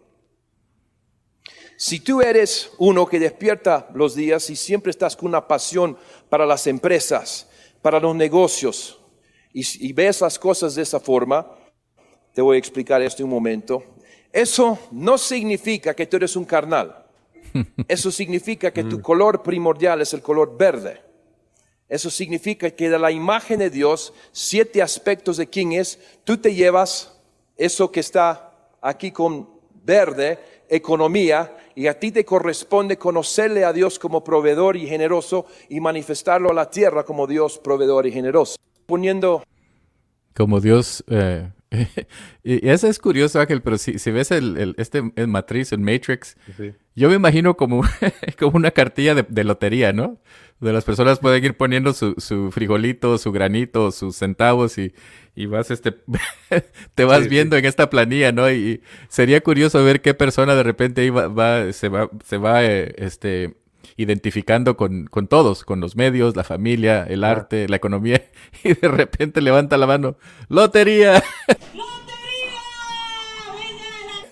si tú eres uno que despierta los días y siempre estás con una pasión para las empresas, para los negocios, y, y, ves las cosas de esa forma, te voy a explicar esto en un momento, eso no significa que tú eres un carnal. Eso significa que tu color primordial es el color verde. Eso significa que de la imagen de Dios, siete aspectos de quién es, tú te llevas eso que está aquí con verde, economía, y a ti te corresponde conocerle a Dios como proveedor y generoso y manifestarlo a la tierra como Dios proveedor y generoso. Poniendo... Como Dios... Eh, y eso es curioso, Ángel, pero si, si ves el, el, este el matriz, el Matrix, sí. yo me imagino como, como una cartilla de, de, lotería, ¿no? De las personas pueden ir poniendo su, su frijolito, su granito, sus centavos y, y vas este te vas sí, viendo sí. en esta planilla, ¿no? Y sería curioso ver qué persona de repente iba, va, se va, se va eh, este identificando con, con, todos, con los medios, la familia, el ah. arte, la economía, y de repente levanta la mano, ¡Lotería!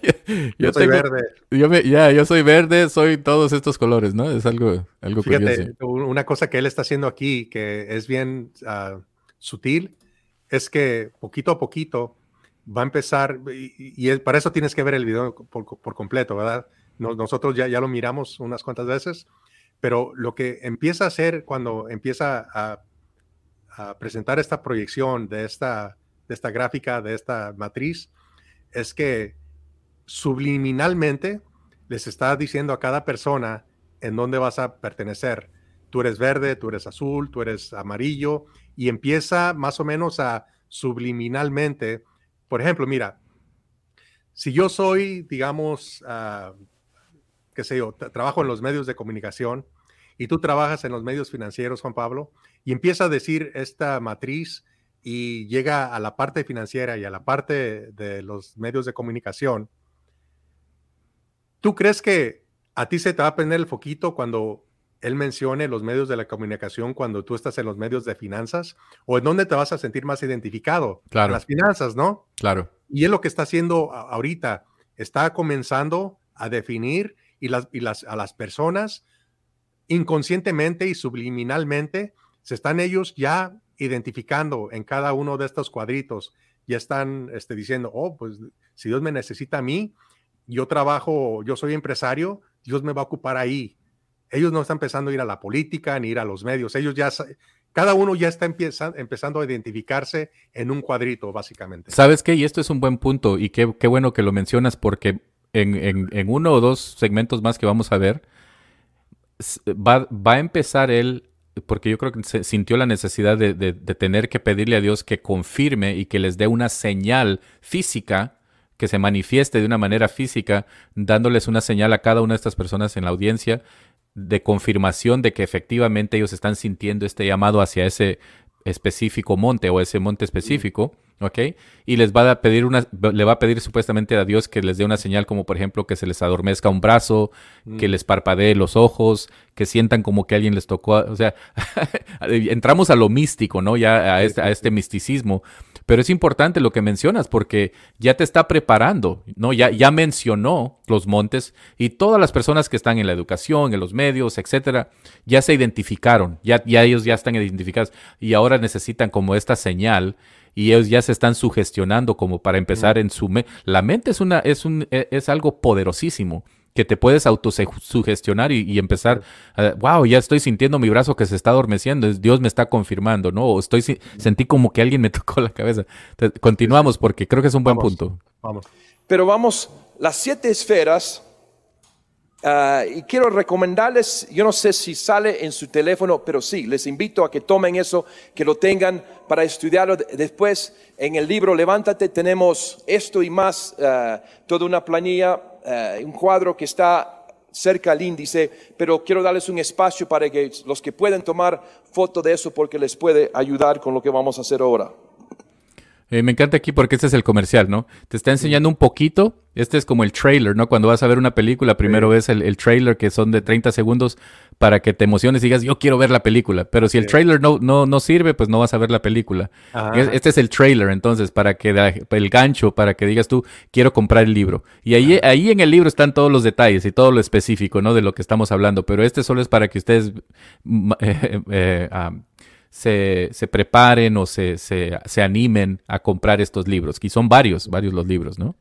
yo, yo, soy tengo, verde. Yo me, ya, yo soy verde, soy todos estos colores, ¿no? Es algo, algo Fíjate, curioso. Una cosa que él está haciendo aquí, que es bien uh, sutil, es que poquito a poquito va a empezar, y, y, para eso tienes que ver el video por, por completo, ¿verdad? Nos, nosotros ya, ya lo miramos unas cuantas veces, pero lo que empieza a hacer cuando empieza a, a presentar esta proyección de esta, de esta gráfica, de esta matriz, es que subliminalmente les está diciendo a cada persona en dónde vas a pertenecer. Tú eres verde, tú eres azul, tú eres amarillo, y empieza más o menos a subliminalmente, por ejemplo, mira, si yo soy, digamos, uh, qué sé yo, trabajo en los medios de comunicación y tú trabajas en los medios financieros, Juan Pablo, y empieza a decir esta matriz y llega a la parte financiera y a la parte de los medios de comunicación, ¿tú crees que a ti se te va a prender el foquito cuando él mencione los medios de la comunicación cuando tú estás en los medios de finanzas? ¿O en dónde te vas a sentir más identificado? Claro. En las finanzas, ¿no? Claro. Y es lo que está haciendo ahorita. Está comenzando a definir y, las, y las, a las personas inconscientemente y subliminalmente se están ellos ya identificando en cada uno de estos cuadritos. Ya están este, diciendo, oh, pues si Dios me necesita a mí, yo trabajo, yo soy empresario, Dios me va a ocupar ahí. Ellos no están empezando a ir a la política ni ir a los medios. Ellos ya, cada uno ya está empieza, empezando a identificarse en un cuadrito, básicamente. ¿Sabes qué? Y esto es un buen punto y qué, qué bueno que lo mencionas porque en, en, uno o dos segmentos más que vamos a ver, va, va a empezar él, porque yo creo que se sintió la necesidad de, de, de, tener que pedirle a Dios que confirme y que les dé una señal física, que se manifieste de una manera física, dándoles una señal a cada una de estas personas en la audiencia de confirmación de que efectivamente ellos están sintiendo este llamado hacia ese específico monte o ese monte específico, ¿ok? Y les va a pedir una, le va a pedir supuestamente a Dios que les dé una señal como por ejemplo que se les adormezca un brazo, que les parpadee los ojos, que sientan como que alguien les tocó, o sea, entramos a lo místico, ¿no? Ya a este, a este misticismo. Pero es importante lo que mencionas porque ya te está preparando, ¿no? Ya, ya mencionó los montes y todas las personas que están en la educación, en los medios, etcétera, ya se identificaron, ya, ya ellos ya están identificados y ahora necesitan como esta señal y ellos ya se están sugestionando como para empezar en su mente. La mente es una es un e, es algo poderosísimo que te puedes autosugestionar y, y empezar, wow, ya estoy sintiendo mi brazo que se está adormeciendo, Dios me está confirmando, ¿no? O estoy, sentí como que alguien me tocó la cabeza. continuamos porque creo que es un buen punto. Vamos. Pero vamos, las siete esferas, ah, y quiero recomendarles, yo no sé si sale en su teléfono, pero sí, les invito a que tomen eso, que lo tengan para estudiarlo después. En el libro Levántate tenemos esto y más, ah, toda una planilla eh, un cuadro que está cerca al índice, pero quiero darles un espacio para que los que pueden tomar foto de eso porque les puede ayudar con lo que vamos a hacer ahora. Eh, me encanta aquí porque este es el comercial, ¿no? Te está enseñando un poquito. Este es como el trailer, ¿no? Cuando vas a ver una película, primero ves el, trailer que son de 30 segundos para que te emociones y digas, yo quiero ver la película. Pero si el trailer no, no, no sirve, pues no vas a ver la película. Este es el trailer, entonces, para que el gancho, para que digas tú, quiero comprar el libro. Y ahí, ahí en el libro están todos los detalles y todo lo específico, ¿no? De lo que estamos hablando. Pero este solo es para que ustedes eh, eh, ah, se, se preparen o se, se, se, animen a comprar estos libros. Y son varios, varios los libros, ¿no?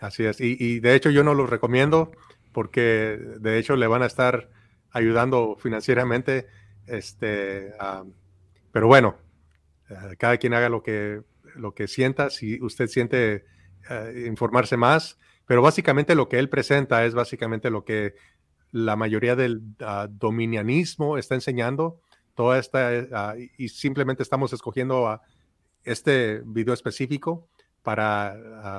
Así es. Y, y, de hecho yo no los recomiendo porque de hecho le van a estar ayudando financieramente. Este, pero bueno, eh, cada quien haga lo que, lo que sienta. Si usted siente uh, informarse más, pero básicamente lo que él presenta es básicamente lo que la mayoría del uh, dominianismo está enseñando toda esta, uh, y simplemente estamos escogiendo este video específico para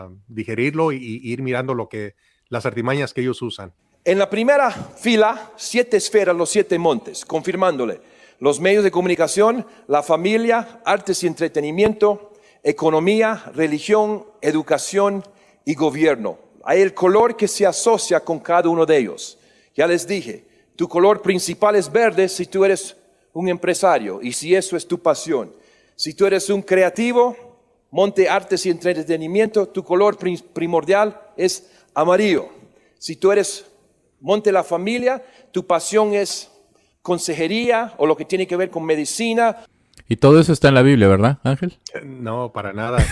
uh, digerirlo y, y, ir mirando lo que, las artimañas que ellos usan. En la primera fila, siete esferas, los siete montes, confirmándole los medios de comunicación, la familia, artes y entretenimiento, economía, religión, educación y gobierno. Hay el color que se asocia con cada uno de ellos. Ya les dije, tu color principal es verde si tú eres un empresario y si eso es tu pasión. Si tú eres un creativo, monte artes y entretenimiento, tu color primordial es amarillo. Si tú eres monte la familia, tu pasión es consejería o lo que tiene que ver con medicina. Y todo eso está en la Biblia, ¿verdad, Ángel? No, para nada.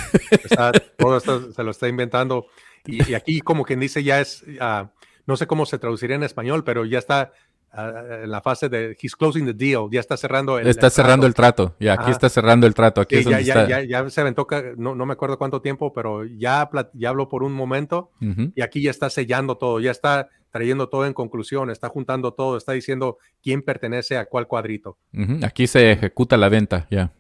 todo esto se lo está inventando. Y, aquí, como quien dice, ya es, uh, no sé cómo se traduciría en español, pero ya está en la fase de he's closing the deal, ya está cerrando el Está cerrando el trato, ya aquí está cerrando el trato, aquí ya, ya, ya, se aventó, no, no, me acuerdo cuánto tiempo, pero ya, ya habló por un momento y aquí ya está sellando todo, ya está trayendo todo en conclusión, está juntando todo, está diciendo quién pertenece a cuál cuadrito. Aquí se ejecuta la venta, ya.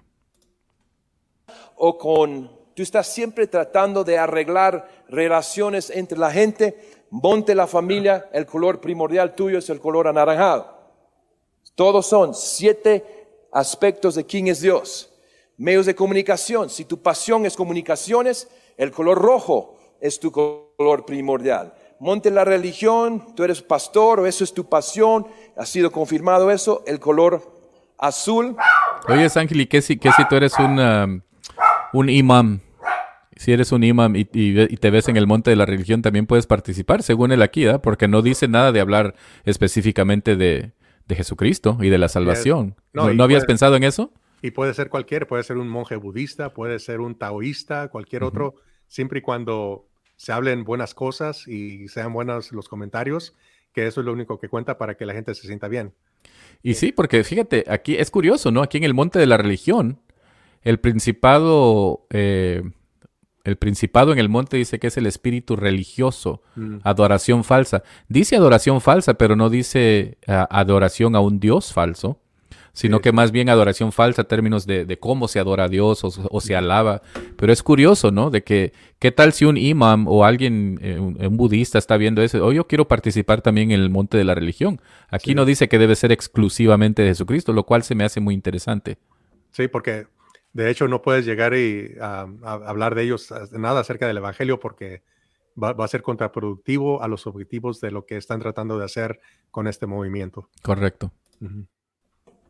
O con, tú estás siempre tratando de arreglar relaciones entre la gente, monte la familia, el color primordial tuyo es el color anaranjado. Todos son siete aspectos de quién es Dios. Medios de comunicación, si tu pasión es comunicaciones, el color rojo es tu color primordial. Monte la religión, tú eres pastor o eso es tu pasión, ha sido confirmado eso, el color azul. Oye, Ángel, ¿y qué si, qué si tú eres un, um, un imam? Si eres un imam y, te ves en el monte de la religión, también puedes participar, según él aquí, ¿eh? porque no dice nada de hablar específicamente de, Jesucristo y de la salvación. ¿No, habías pensado en eso? Y puede ser cualquier, puede ser un monje budista, puede ser un taoísta, cualquier otro, siempre y cuando se hablen buenas cosas y sean buenos los comentarios, que eso es lo único que cuenta para que la gente se sienta bien. Y sí, porque fíjate, aquí es curioso, ¿no? Aquí en el monte de la religión, el principado eh, el principado en el monte dice que es el espíritu religioso, mm. adoración falsa. Dice adoración falsa, pero no dice adoración a un Dios falso. sino que más bien adoración falsa, términos de, cómo se adora a Dios o, se alaba. Pero es curioso, ¿no? De que, ¿qué tal si un imam o alguien, eh, un, budista está viendo eso? Oh, yo quiero participar también en el monte de la religión. Aquí no dice que debe ser exclusivamente de Jesucristo, lo cual se me hace muy interesante. Sí, porque de hecho no puedes llegar y hablar de ellos nada acerca del Evangelio porque va, a ser contraproductivo a los objetivos de lo que están tratando de hacer con este movimiento. Correcto.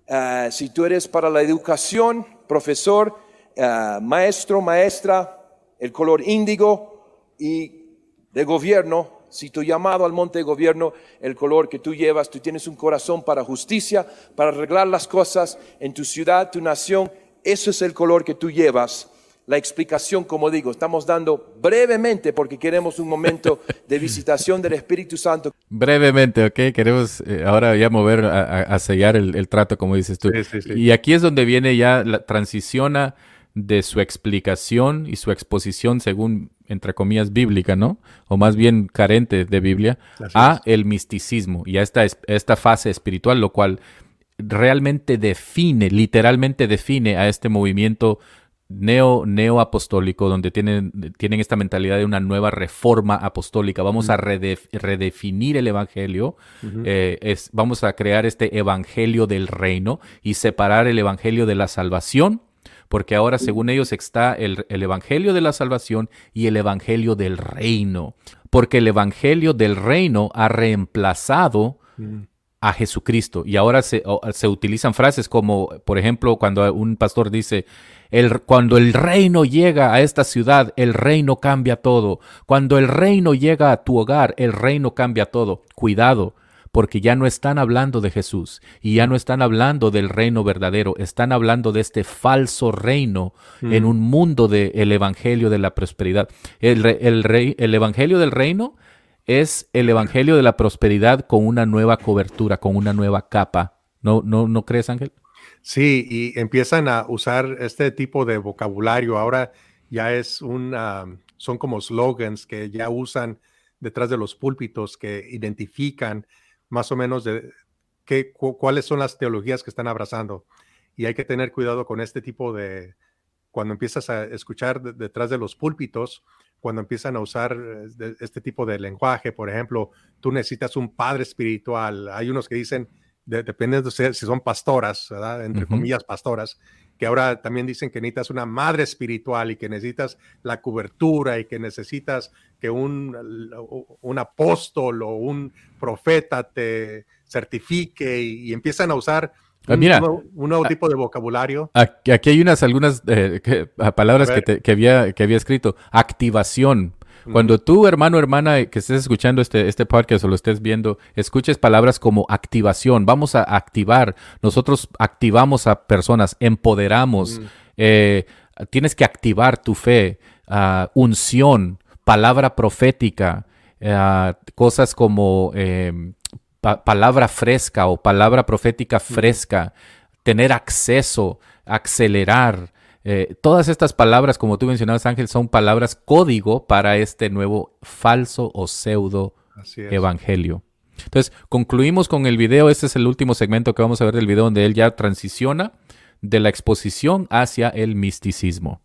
Ah, si tú eres para la educación, profesor, ah, maestro, maestra, el color índigo y de gobierno, si tu llamado al monte de gobierno, el color que tú llevas, tú tienes un corazón para justicia, para arreglar las cosas en tu ciudad, tu nación, eso es el color que tú llevas la explicación, como digo, estamos dando brevemente porque queremos un momento de visitación del Espíritu Santo. Brevemente, ok, queremos eh, ahora ya mover a, sellar el, trato, como dices tú. Y aquí es donde viene ya la transiciona de su explicación y su exposición según, entre comillas, bíblica, ¿no? O más bien carente de Biblia, a el misticismo y a esta, esta fase espiritual, lo cual realmente define, literalmente define a este movimiento neo, neo apostólico, donde tienen, tienen esta mentalidad de una nueva reforma apostólica. Vamos a redefinir el evangelio, eh, es, vamos a crear este evangelio del reino y separar el evangelio de la salvación, porque ahora según ellos está el, evangelio de la salvación y el evangelio del reino, porque el evangelio del reino ha reemplazado a Jesucristo. Y ahora se, se, utilizan frases como, por ejemplo, cuando un pastor dice, el, cuando el reino llega a esta ciudad, el reino cambia todo. Cuando el reino llega a tu hogar, el reino cambia todo. Cuidado, porque ya no están hablando de Jesús y ya no están hablando del reino verdadero, están hablando de este falso reino en mm. un mundo del evangelio de la prosperidad. El, el, el evangelio del reino es el evangelio de la prosperidad con una nueva cobertura, con una nueva capa. ¿No, crees, Ángel? Sí, y empiezan a usar este tipo de vocabulario. Ahora ya es un, son como slogans que ya usan detrás de los púlpitos que identifican más o menos qué, cuáles son las teologías que están abrazando. Y hay que tener cuidado con este tipo de, cuando empiezas a escuchar detrás de los púlpitos, cuando empiezan a usar eh, este tipo de lenguaje, por ejemplo, tú necesitas un padre espiritual. Hay unos que dicen, depende de si son pastoras, ¿verdad? entre comillas, pastoras, que ahora también dicen que necesitas una madre espiritual y que necesitas la cobertura y que necesitas que un, un apóstol o un profeta te certifique y empiezan a usar Ah, un, nuevo, tipo de vocabulario. Aquí hay unas algunas eh, palabras que, había, que había escrito. Activación. Cuando tú, hermano, hermana, que estés escuchando este, este podcast o lo estés viendo, escuches palabras como activación, vamos a activar, nosotros activamos a personas, empoderamos, eh, tienes que activar tu fe, ah, unción, palabra profética, ah, cosas como palabra fresca o palabra profética fresca, tener acceso, acelerar. Eh, todas estas palabras, como tú mencionabas, Ángel, son palabras código para este nuevo falso o pseudo evangelio. Entonces, concluimos con el video. Este es el último segmento que vamos a ver del video donde él ya transiciona de la exposición hacia el misticismo.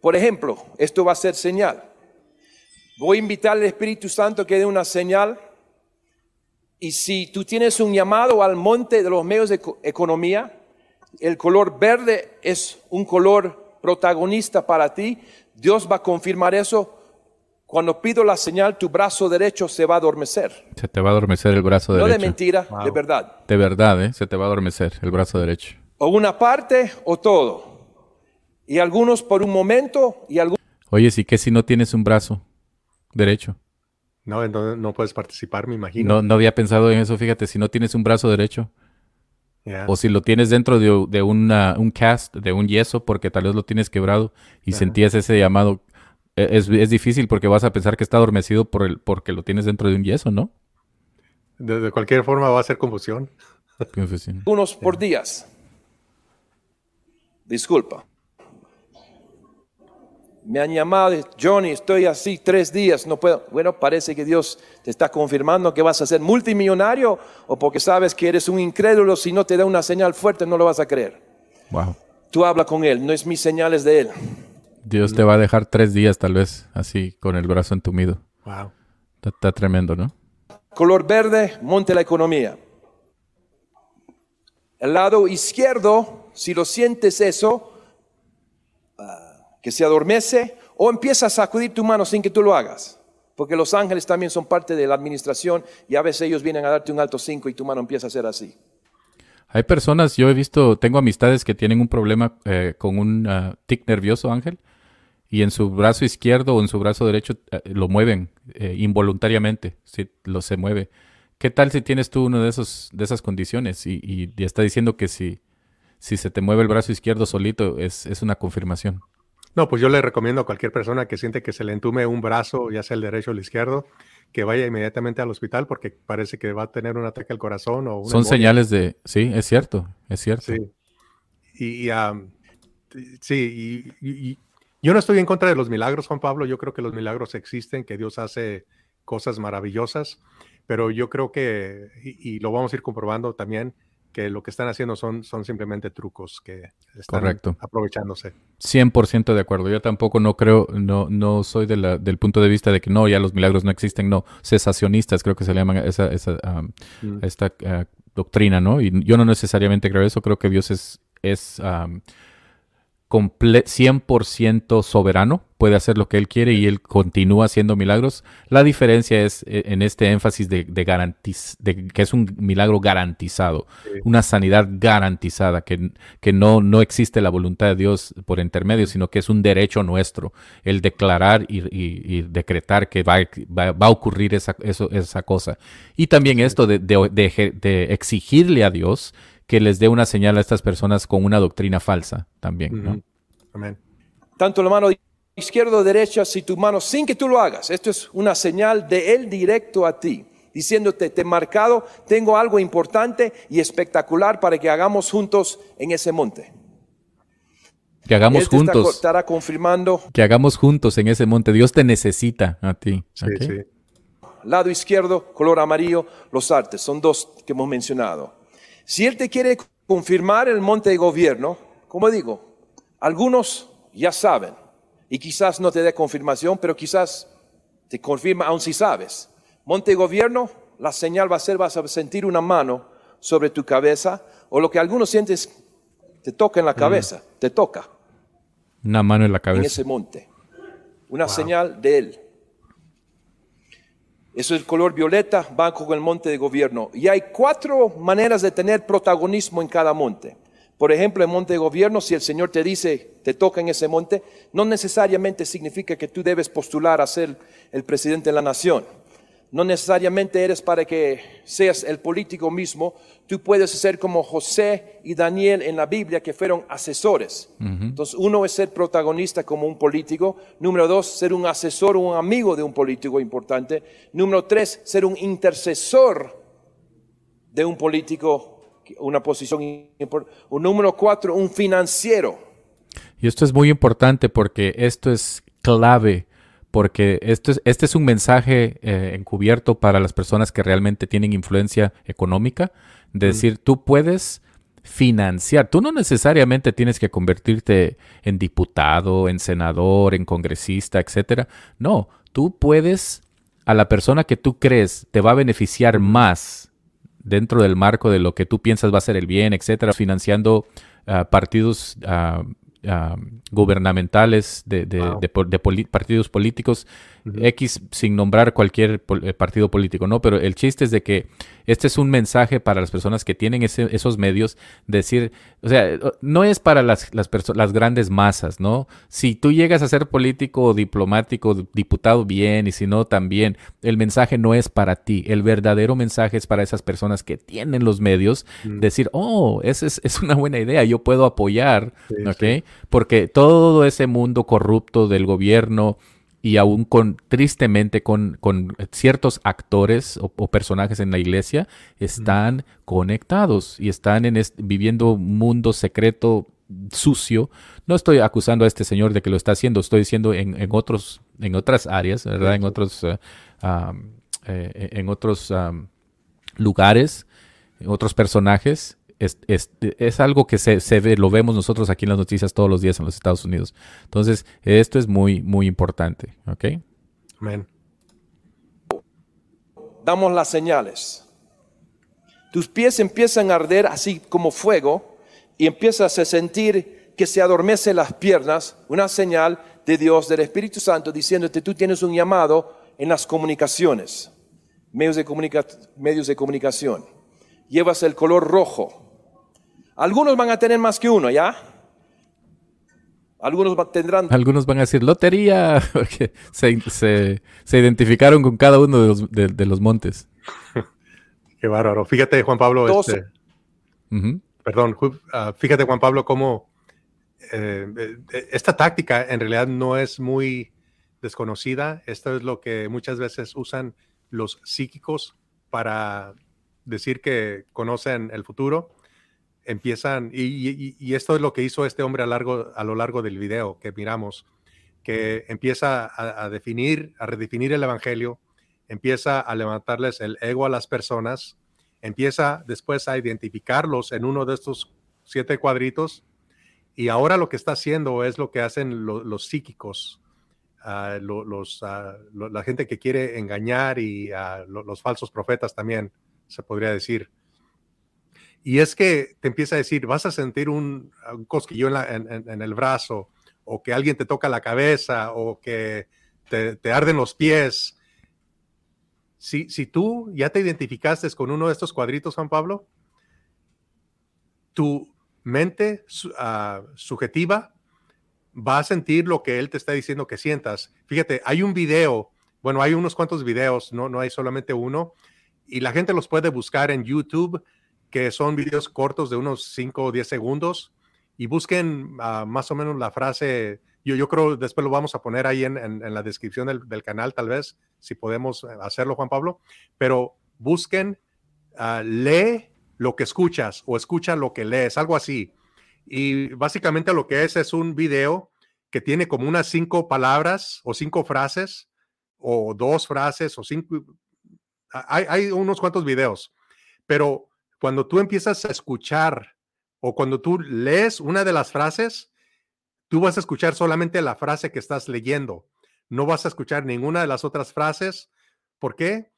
Por ejemplo, esto va a ser señal. Voy a invitar al Espíritu Santo que dé una señal y si tú tienes un llamado al monte de los medios de economía, el color verde es un color protagonista para ti, Dios va a confirmar eso. Cuando pido la señal, tu brazo derecho se va a adormecer. Se te va a adormecer el brazo derecho. No de mentira, de verdad. De verdad, ¿eh? se te va a adormecer el brazo derecho. O una parte o todo. Y algunos por un momento y algunos... Oye, ¿sí que si no tienes un brazo derecho? No, no, puedes participar, me imagino. No, no había pensado en eso, fíjate, si no tienes un brazo derecho. O si lo tienes dentro de, un cast, de un yeso, porque tal vez lo tienes quebrado y sentías ese llamado. E, es, difícil porque vas a pensar que está adormecido por el, porque lo tienes dentro de un yeso, ¿no? De, cualquier forma va a ser confusión. Unos por días. Disculpa. Me han llamado, Johnny, estoy así tres días, no puedo. Bueno, parece que Dios te está confirmando que vas a ser multimillonario o porque sabes que eres un incrédulo, si no te da una señal fuerte no lo vas a creer. Wow. Tú habla con Él, no es mis señales de Él. Dios te va a dejar tres días tal vez así con el brazo entumido. Wow. Está, tremendo, ¿no? Color verde, monte la economía. El lado izquierdo, si lo sientes eso, que se adormece o empieza a sacudir tu mano sin que tú lo hagas. Porque los ángeles también son parte de la administración y a veces ellos vienen a darte un alto 5 y tu mano empieza a ser así. Hay personas, yo he visto, tengo amistades que tienen un problema eh, con un uh, tic nervioso, Ángel, y en su brazo izquierdo o en su brazo derecho uh, lo mueven eh, involuntariamente, si lo se mueve. ¿Qué tal si tienes tú uno de de esas condiciones y, y, está diciendo que si, si se te mueve el brazo izquierdo solito es, es una confirmación? No, pues yo le recomiendo a cualquier persona que siente que se le entume un brazo, ya sea el derecho o el izquierdo, que vaya inmediatamente al hospital porque parece que va a tener un ataque al corazón o Son señales de, sí, es cierto, es cierto. Sí, y, sí, y, yo no estoy en contra de los milagros, Juan Pablo, yo creo que los milagros existen, que Dios hace cosas maravillosas, pero yo creo que, y lo vamos a ir comprobando también, que lo que están haciendo son, son simplemente trucos que están Correcto. aprovechándose. 100% de acuerdo. Yo tampoco no creo, no, no soy de la, del punto de vista de que no, ya los milagros no existen, no. Cesacionistas creo que se le llaman esa, esa mm. esta ah, doctrina, ¿no? Y yo no necesariamente creo eso, creo que Dios es, es 100% soberano, puede hacer lo que él quiere y él continúa haciendo milagros. La diferencia es eh, en este énfasis de, de, que es un milagro garantizado, una sanidad garantizada, que, que no, no existe la voluntad de Dios por intermedio, sino que es un derecho nuestro, el declarar y, decretar que va, va, a ocurrir esa, eso, esa cosa. Y también esto de, de exigirle a Dios que les dé una señal a estas personas con una doctrina falsa también. ¿no? Amén. Tanto la mano izquierda o derecha, si tu mano, sin que tú lo hagas, esto es una señal de Él directo a ti, diciéndote, te he marcado, tengo algo importante y espectacular para que hagamos juntos en ese monte. Que hagamos juntos. estará confirmando. Que hagamos juntos en ese monte. Dios te necesita a ti. Sí, sí. Lado izquierdo, color amarillo, los artes. Son dos que hemos mencionado. Si Él te quiere confirmar el monte de gobierno, como digo, algunos ya saben y quizás no te dé confirmación, pero quizás te confirma aun si sabes. Monte de gobierno, la señal va a ser, vas a sentir una mano sobre tu cabeza o lo que algunos sientes te toca en la cabeza, te toca. Una mano en la cabeza. En ese monte. Una señal de Él. Eso es el color violeta, va con el monte de gobierno. Y hay cuatro maneras de tener protagonismo en cada monte. Por ejemplo, en monte de gobierno, si el Señor te dice, te toca en ese monte, no necesariamente significa que tú debes postular a ser el presidente de la nación no necesariamente eres para que seas el político mismo, tú puedes ser como José y Daniel en la Biblia que fueron asesores. Entonces, uno es ser protagonista como un político, número dos, ser un asesor o un amigo de un político importante, número tres, ser un intercesor de un político, una posición importante, número cuatro, un financiero. Y esto es muy importante porque esto es clave porque esto es, este es un mensaje eh, encubierto para las personas que realmente tienen influencia económica, de decir, tú puedes financiar, tú no necesariamente tienes que convertirte en diputado, en senador, en congresista, etcétera. No, tú puedes a la persona que tú crees te va a beneficiar más dentro del marco de lo que tú piensas va a ser el bien, etcétera, financiando ah, partidos uh, gubernamentales de, partidos políticos X sin nombrar cualquier eh, partido político, ¿no? Pero el chiste es de que este es un mensaje para las personas que tienen esos medios, decir, o sea, no es para las, las, las grandes masas, ¿no? Si tú llegas a ser político, diplomático, diputado, bien, y si no, también, el mensaje no es para ti, el verdadero mensaje es para esas personas que tienen los medios, decir, oh, esa es, es, una buena idea, yo puedo apoyar, ¿ok? Porque todo ese mundo corrupto del gobierno, y aún con, tristemente, con, con ciertos actores o, personajes en la iglesia, están conectados y están en viviendo un mundo secreto sucio. No estoy acusando a este señor de que lo está haciendo, estoy diciendo en, en otros, en otras áreas, ¿verdad? En otros, eh, eh, en otros lugares, en otros personajes. Es, es, es algo que se, se, ve, lo vemos nosotros aquí en las noticias todos los días en los Estados Unidos. Entonces, esto es muy, muy importante. ¿Ok? Amén. Damos las señales. Tus pies empiezan a arder así como fuego y empiezas a sentir que se adormece las piernas, una señal de Dios, del Espíritu Santo, diciéndote, tú tienes un llamado en las comunicaciones, medios de, medios de comunicación. Llevas el color rojo. Algunos van a tener más que uno, ¿ya? Algunos tendrán... Algunos van a decir lotería, porque se, identificaron con cada uno de los, de, los montes. Qué bárbaro. Fíjate, Juan Pablo, este, perdón, ah, fíjate Juan Pablo, cómo eh, eh, esta táctica en realidad no es muy desconocida. Esto es lo que muchas veces usan los psíquicos para decir que conocen el futuro. Empiezan, y, esto es lo que hizo este hombre a, largo, a lo largo del video que miramos, que empieza a definir, a redefinir el Evangelio, empieza a levantarles el ego a las personas, empieza después a identificarlos en uno de estos siete cuadritos y ahora lo que está haciendo es lo que hacen los psíquicos, ah, los, ah, la gente que quiere engañar y ah, los falsos profetas también, se podría decir. Y es que te empieza a decir, vas a sentir un, cosquillo en, el brazo, o que alguien te toca la cabeza, o que te, arden los pies, si, tú ya te identificaste con uno de estos cuadritos, Juan Pablo, tu mente ah, subjetiva va a sentir lo que él te está diciendo que sientas. Fíjate, hay un video, bueno, hay unos cuantos videos, no, no hay solamente uno, y la gente los puede buscar en YouTube, que son videos cortos de unos 5 o 10 segundos, y busquen ah, más o menos la frase yo, yo creo después lo vamos a poner ahí en, en, la descripción del, del, canal, tal vez, si podemos eh, hacerlo, Juan Pablo. Pero busquen, uh, lee lo que escuchas o escucha lo que lees, algo así. Y básicamente lo que es es un video que tiene como unas cinco palabras o cinco frases o dos frases o cinco. Hay, hay unos cuantos videos, pero cuando tú empiezas a escuchar o cuando tú lees una de las frases, Tú vas a escuchar solamente la frase que estás leyendo. No vas a escuchar ninguna de las otras frases. ¿Por qué?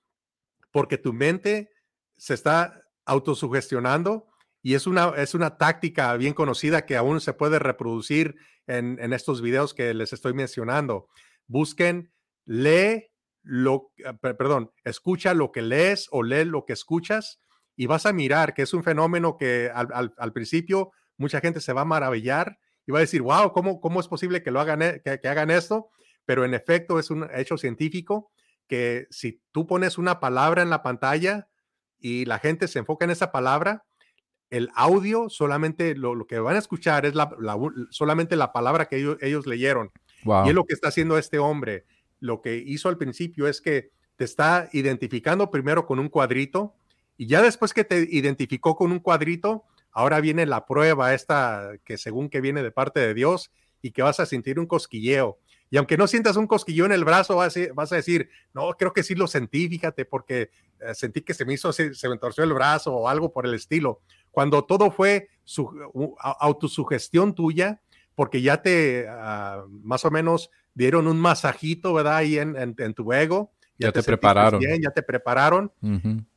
Porque tu mente se está autosugestionando y es una, es una táctica bien conocida que aún se puede reproducir en, en estos videos que les estoy mencionando. Busquen, lee lo, ah, perdón, escucha lo que lees o lee lo que escuchas y vas a mirar que es un fenómeno que al, al principio mucha gente se va a maravillar y va a decir, wow, ¿cómo, cómo es posible que lo hagan, e, que, hagan esto? Pero en efecto es un hecho científico que si tú pones una palabra en la pantalla y la gente se enfoca en esa palabra, el audio solamente lo, que van a escuchar es la, solamente la palabra que ellos, ellos leyeron. Y es lo que está haciendo este hombre. Lo que hizo al principio es que te está identificando primero con un cuadrito y ya después que te identificó con un cuadrito, Ahora viene la prueba esta que según que viene de parte de Dios y que vas a sentir un cosquilleo. Y aunque no sientas un cosquilleo en el brazo, vas a, decir, no, creo que sí lo sentí, fíjate, porque eh, sentí que se me hizo, se, me torció el brazo o algo por el estilo. Cuando todo fue su, autosugestión tuya, porque ya te ah, más o menos dieron un masajito, ¿verdad? Ahí en, tu ego. Ya, te, prepararon. ya te prepararon.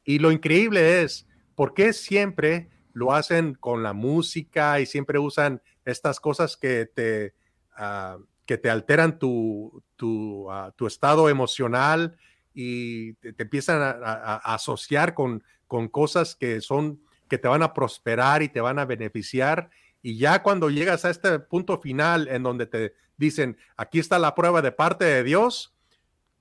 Y lo increíble es, ¿por qué siempre lo hacen con la música y siempre usan estas cosas que te, ah, que te alteran tu, tu, ah, tu, estado emocional y te, empiezan a, asociar con, con cosas que son que te van a prosperar y te van a beneficiar. Y ya cuando llegas a este punto final en donde te dicen, aquí está la prueba de parte de Dios,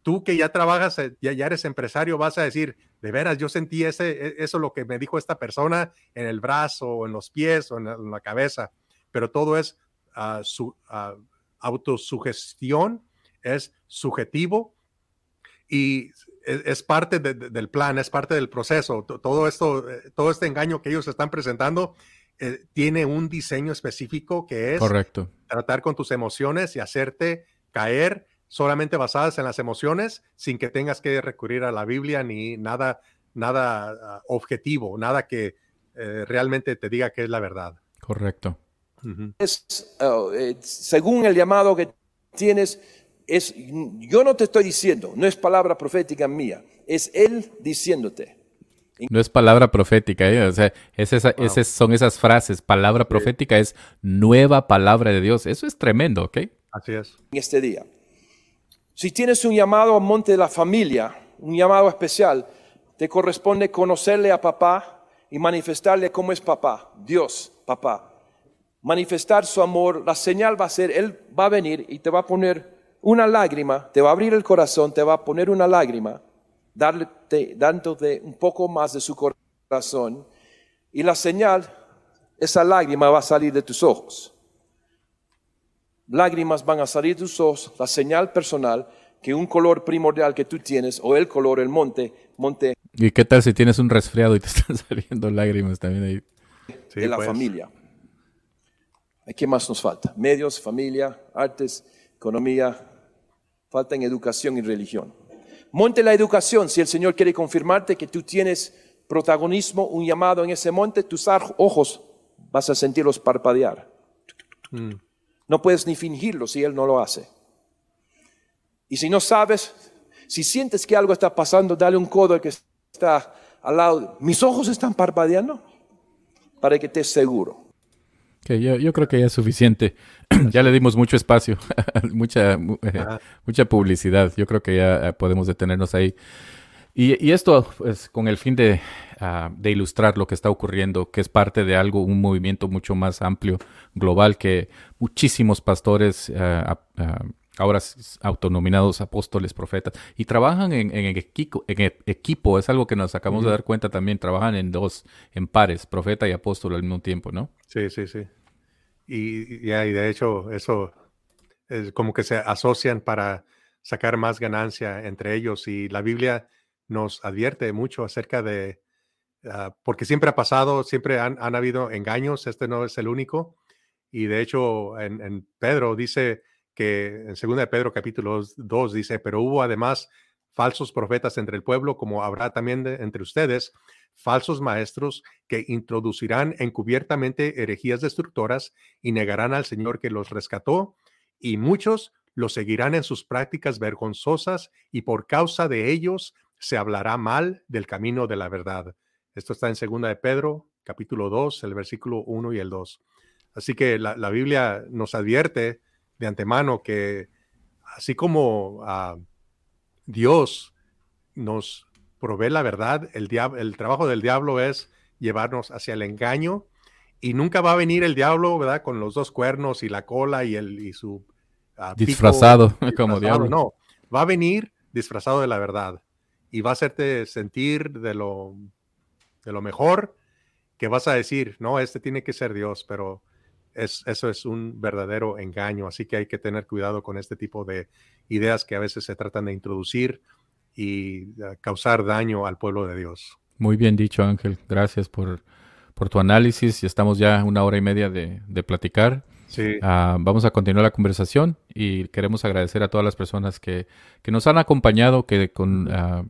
tú que ya trabajas, eh, ya, ya eres empresario, vas a decir, de veras, yo sentí ese, e, eso lo que me dijo esta persona en el brazo, o en los pies, o en la, cabeza, pero todo es uh, su, uh, autosugestión es subjetivo y es, parte del plan, es parte del proceso. Todo esto, eh, todo este engaño que ellos están presentando eh, tiene un diseño específico que es Correcto. tratar con tus emociones y hacerte caer solamente basadas en las emociones sin que tengas que recurrir a la Biblia ni nada, nada ah, objetivo, nada que eh, realmente te diga que es la verdad. Correcto. Es, oh, según el llamado que tienes, es, yo no te estoy diciendo, no es palabra profética mía, es Él diciéndote. No es palabra profética, ¿eh? o sea, es esa, son esas frases. Palabra profética es nueva palabra de Dios. Eso es tremendo, ¿ok? Así es. En este día. Si tienes un llamado al monte de la familia, un llamado especial, te corresponde conocerle a papá y manifestarle cómo es papá, Dios, papá. Manifestar su amor, la señal va a ser, Él va a venir y te va a poner una lágrima, te va a abrir el corazón, te va a poner una lágrima, dándote un poco más de su corazón, y la señal, esa lágrima va a salir de tus ojos. Lágrimas van a salir de tus ojos, la señal personal que un color primordial que tú tienes, o el color, el monte, monte. ¿Y qué tal si tienes un resfriado y te están saliendo lágrimas también ahí? de la pues. familia. ¿Qué más nos falta? Medios, familia, artes, economía, falta en educación y religión. Monte la educación, si el Señor quiere confirmarte que tú tienes protagonismo, un llamado en ese monte, tus ojos vas a sentirlos parpadear. Mm. No puedes ni fingirlo si Él no lo hace. Y si no sabes, si sientes que algo está pasando, dale un codo al que está al lado. Mis ojos están parpadeando para que estés seguro. Que yo, creo que ya es suficiente. ya le dimos mucho espacio, mucha, eh, mucha publicidad. Yo creo que ya eh, podemos detenernos ahí. Y, esto es pues, con el fin de, ah, de, ilustrar lo que está ocurriendo, que es parte de algo, un movimiento mucho más amplio, global, que muchísimos pastores ah, ah, ahora autonominados apóstoles, profetas, y trabajan en, equipo, en equipo, es algo que nos acabamos de dar cuenta también, trabajan en dos, en pares, profeta y apóstol al mismo tiempo, ¿no? Sí, sí, sí. Y, y de hecho eso es como que se asocian para sacar más ganancia entre ellos y la Biblia nos advierte mucho acerca de, ah, porque siempre ha pasado, siempre han, habido engaños, este no es el único. Y de hecho en, Pedro dice que en 2 de Pedro capítulo 2 dice, pero hubo además falsos profetas entre el pueblo, como habrá también entre ustedes, falsos maestros que introducirán encubiertamente herejías destructoras y negarán al Señor que los rescató, y muchos los seguirán en sus prácticas vergonzosas, y por causa de ellos se hablará mal del camino de la verdad. Esto está en segunda de Pedro, capítulo 2, el versículo 1 y el 2. Así que la, Biblia nos advierte de antemano que así como ah, Dios nos provee la verdad, el, el trabajo del diablo es llevarnos hacia el engaño y nunca va a venir el diablo, ¿verdad? Con los dos cuernos y la cola y, el, y su... Ah, disfrazado, como diablo. No, va a venir disfrazado de la verdad y va a hacerte sentir de lo, de lo mejor que vas a decir, no, este tiene que ser Dios, pero es, eso es un verdadero engaño, así que hay que tener cuidado con este tipo de ideas que a veces se tratan de introducir y eh, causar daño al pueblo de Dios. Muy bien dicho, Ángel. Gracias por, por tu análisis. Y estamos ya una hora y media de, de platicar. Sí. Ah, vamos a continuar la conversación y queremos agradecer a todas las personas que, que nos han acompañado, que con, uh,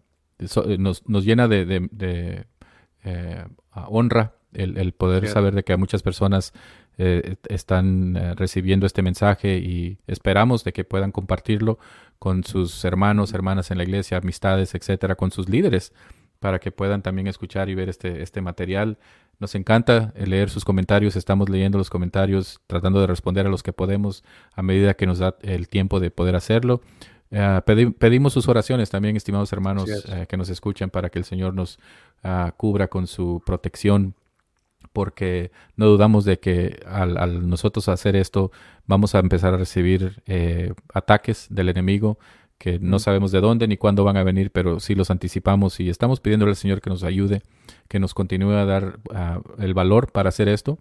nos, nos, llena de, de, eh, honra el, el poder saber de que muchas personas eh, están eh, recibiendo este mensaje y esperamos de que puedan compartirlo con sus hermanos, hermanas en la iglesia, amistades, etcétera, con sus líderes, para que puedan también escuchar y ver este, este material. Nos encanta leer sus comentarios, estamos leyendo los comentarios, tratando de responder a los que podemos a medida que nos da el tiempo de poder hacerlo. Eh, pedimos sus oraciones también, estimados hermanos que nos escuchan, para que el Señor nos ah, cubra con su protección porque no dudamos de que al, nosotros hacer esto vamos a empezar a recibir eh, ataques del enemigo que no sabemos de dónde ni cuándo van a venir, pero sí los anticipamos y estamos pidiéndole al Señor que nos ayude, que nos continúe a dar ah, el valor para hacer esto,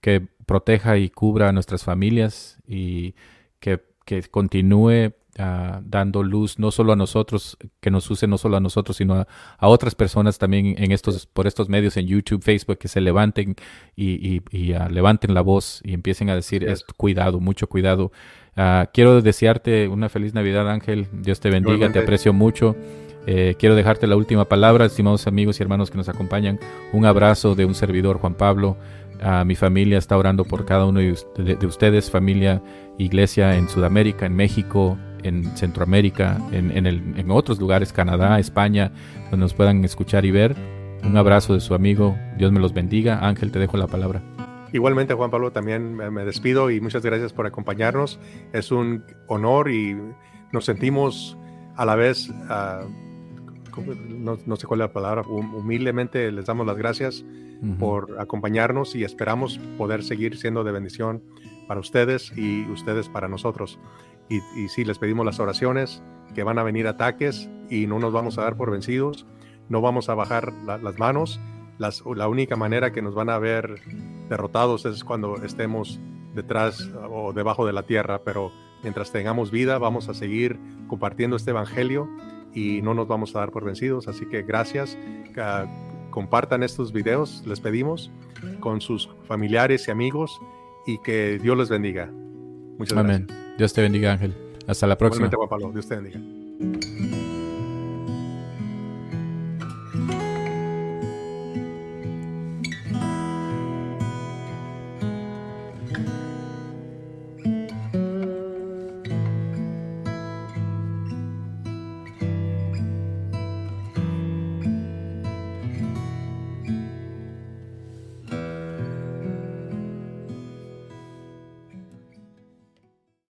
que proteja y cubra a nuestras familias y que, que continúe ah, dando luz no solo a nosotros, que nos use no solo a nosotros, sino a, otras personas también en estos, por estos medios, en YouTube, Facebook, que se levanten y, y, ah, levanten la voz y empiecen a decir, cuidado, mucho cuidado. Ah, quiero desearte una feliz Navidad, Ángel. Dios te bendiga, te aprecio mucho. Eh, quiero dejarte la última palabra, estimados amigos y hermanos que nos acompañan. Un abrazo de un servidor, Juan Pablo. a mi familia está orando por cada uno de, ustedes, familia, iglesia en Sudamérica, en México, en Centroamérica, en, en, otros lugares, Canadá, España, donde nos puedan escuchar y ver. Un abrazo de su amigo. Dios me los bendiga. Ángel, te dejo la palabra. Igualmente, Juan Pablo, también me despido y muchas gracias por acompañarnos. Es un honor y nos sentimos a la vez uh, no, sé cuál es la palabra, humildemente les damos las gracias por acompañarnos y esperamos poder seguir siendo de bendición para ustedes y ustedes para nosotros. Y, y sí, les pedimos las oraciones, que van a venir ataques y no nos vamos a dar por vencidos, no vamos a bajar las manos. Las, la única manera que nos van a ver derrotados es cuando estemos detrás o debajo de la tierra, pero mientras tengamos vida vamos a seguir compartiendo este evangelio y no nos vamos a dar por vencidos. Así que gracias. compartan estos videos, les pedimos, con sus familiares y amigos y que Dios les bendiga. Muchas Amén. Dios te bendiga, Ángel. Hasta la próxima. Dios te bendiga.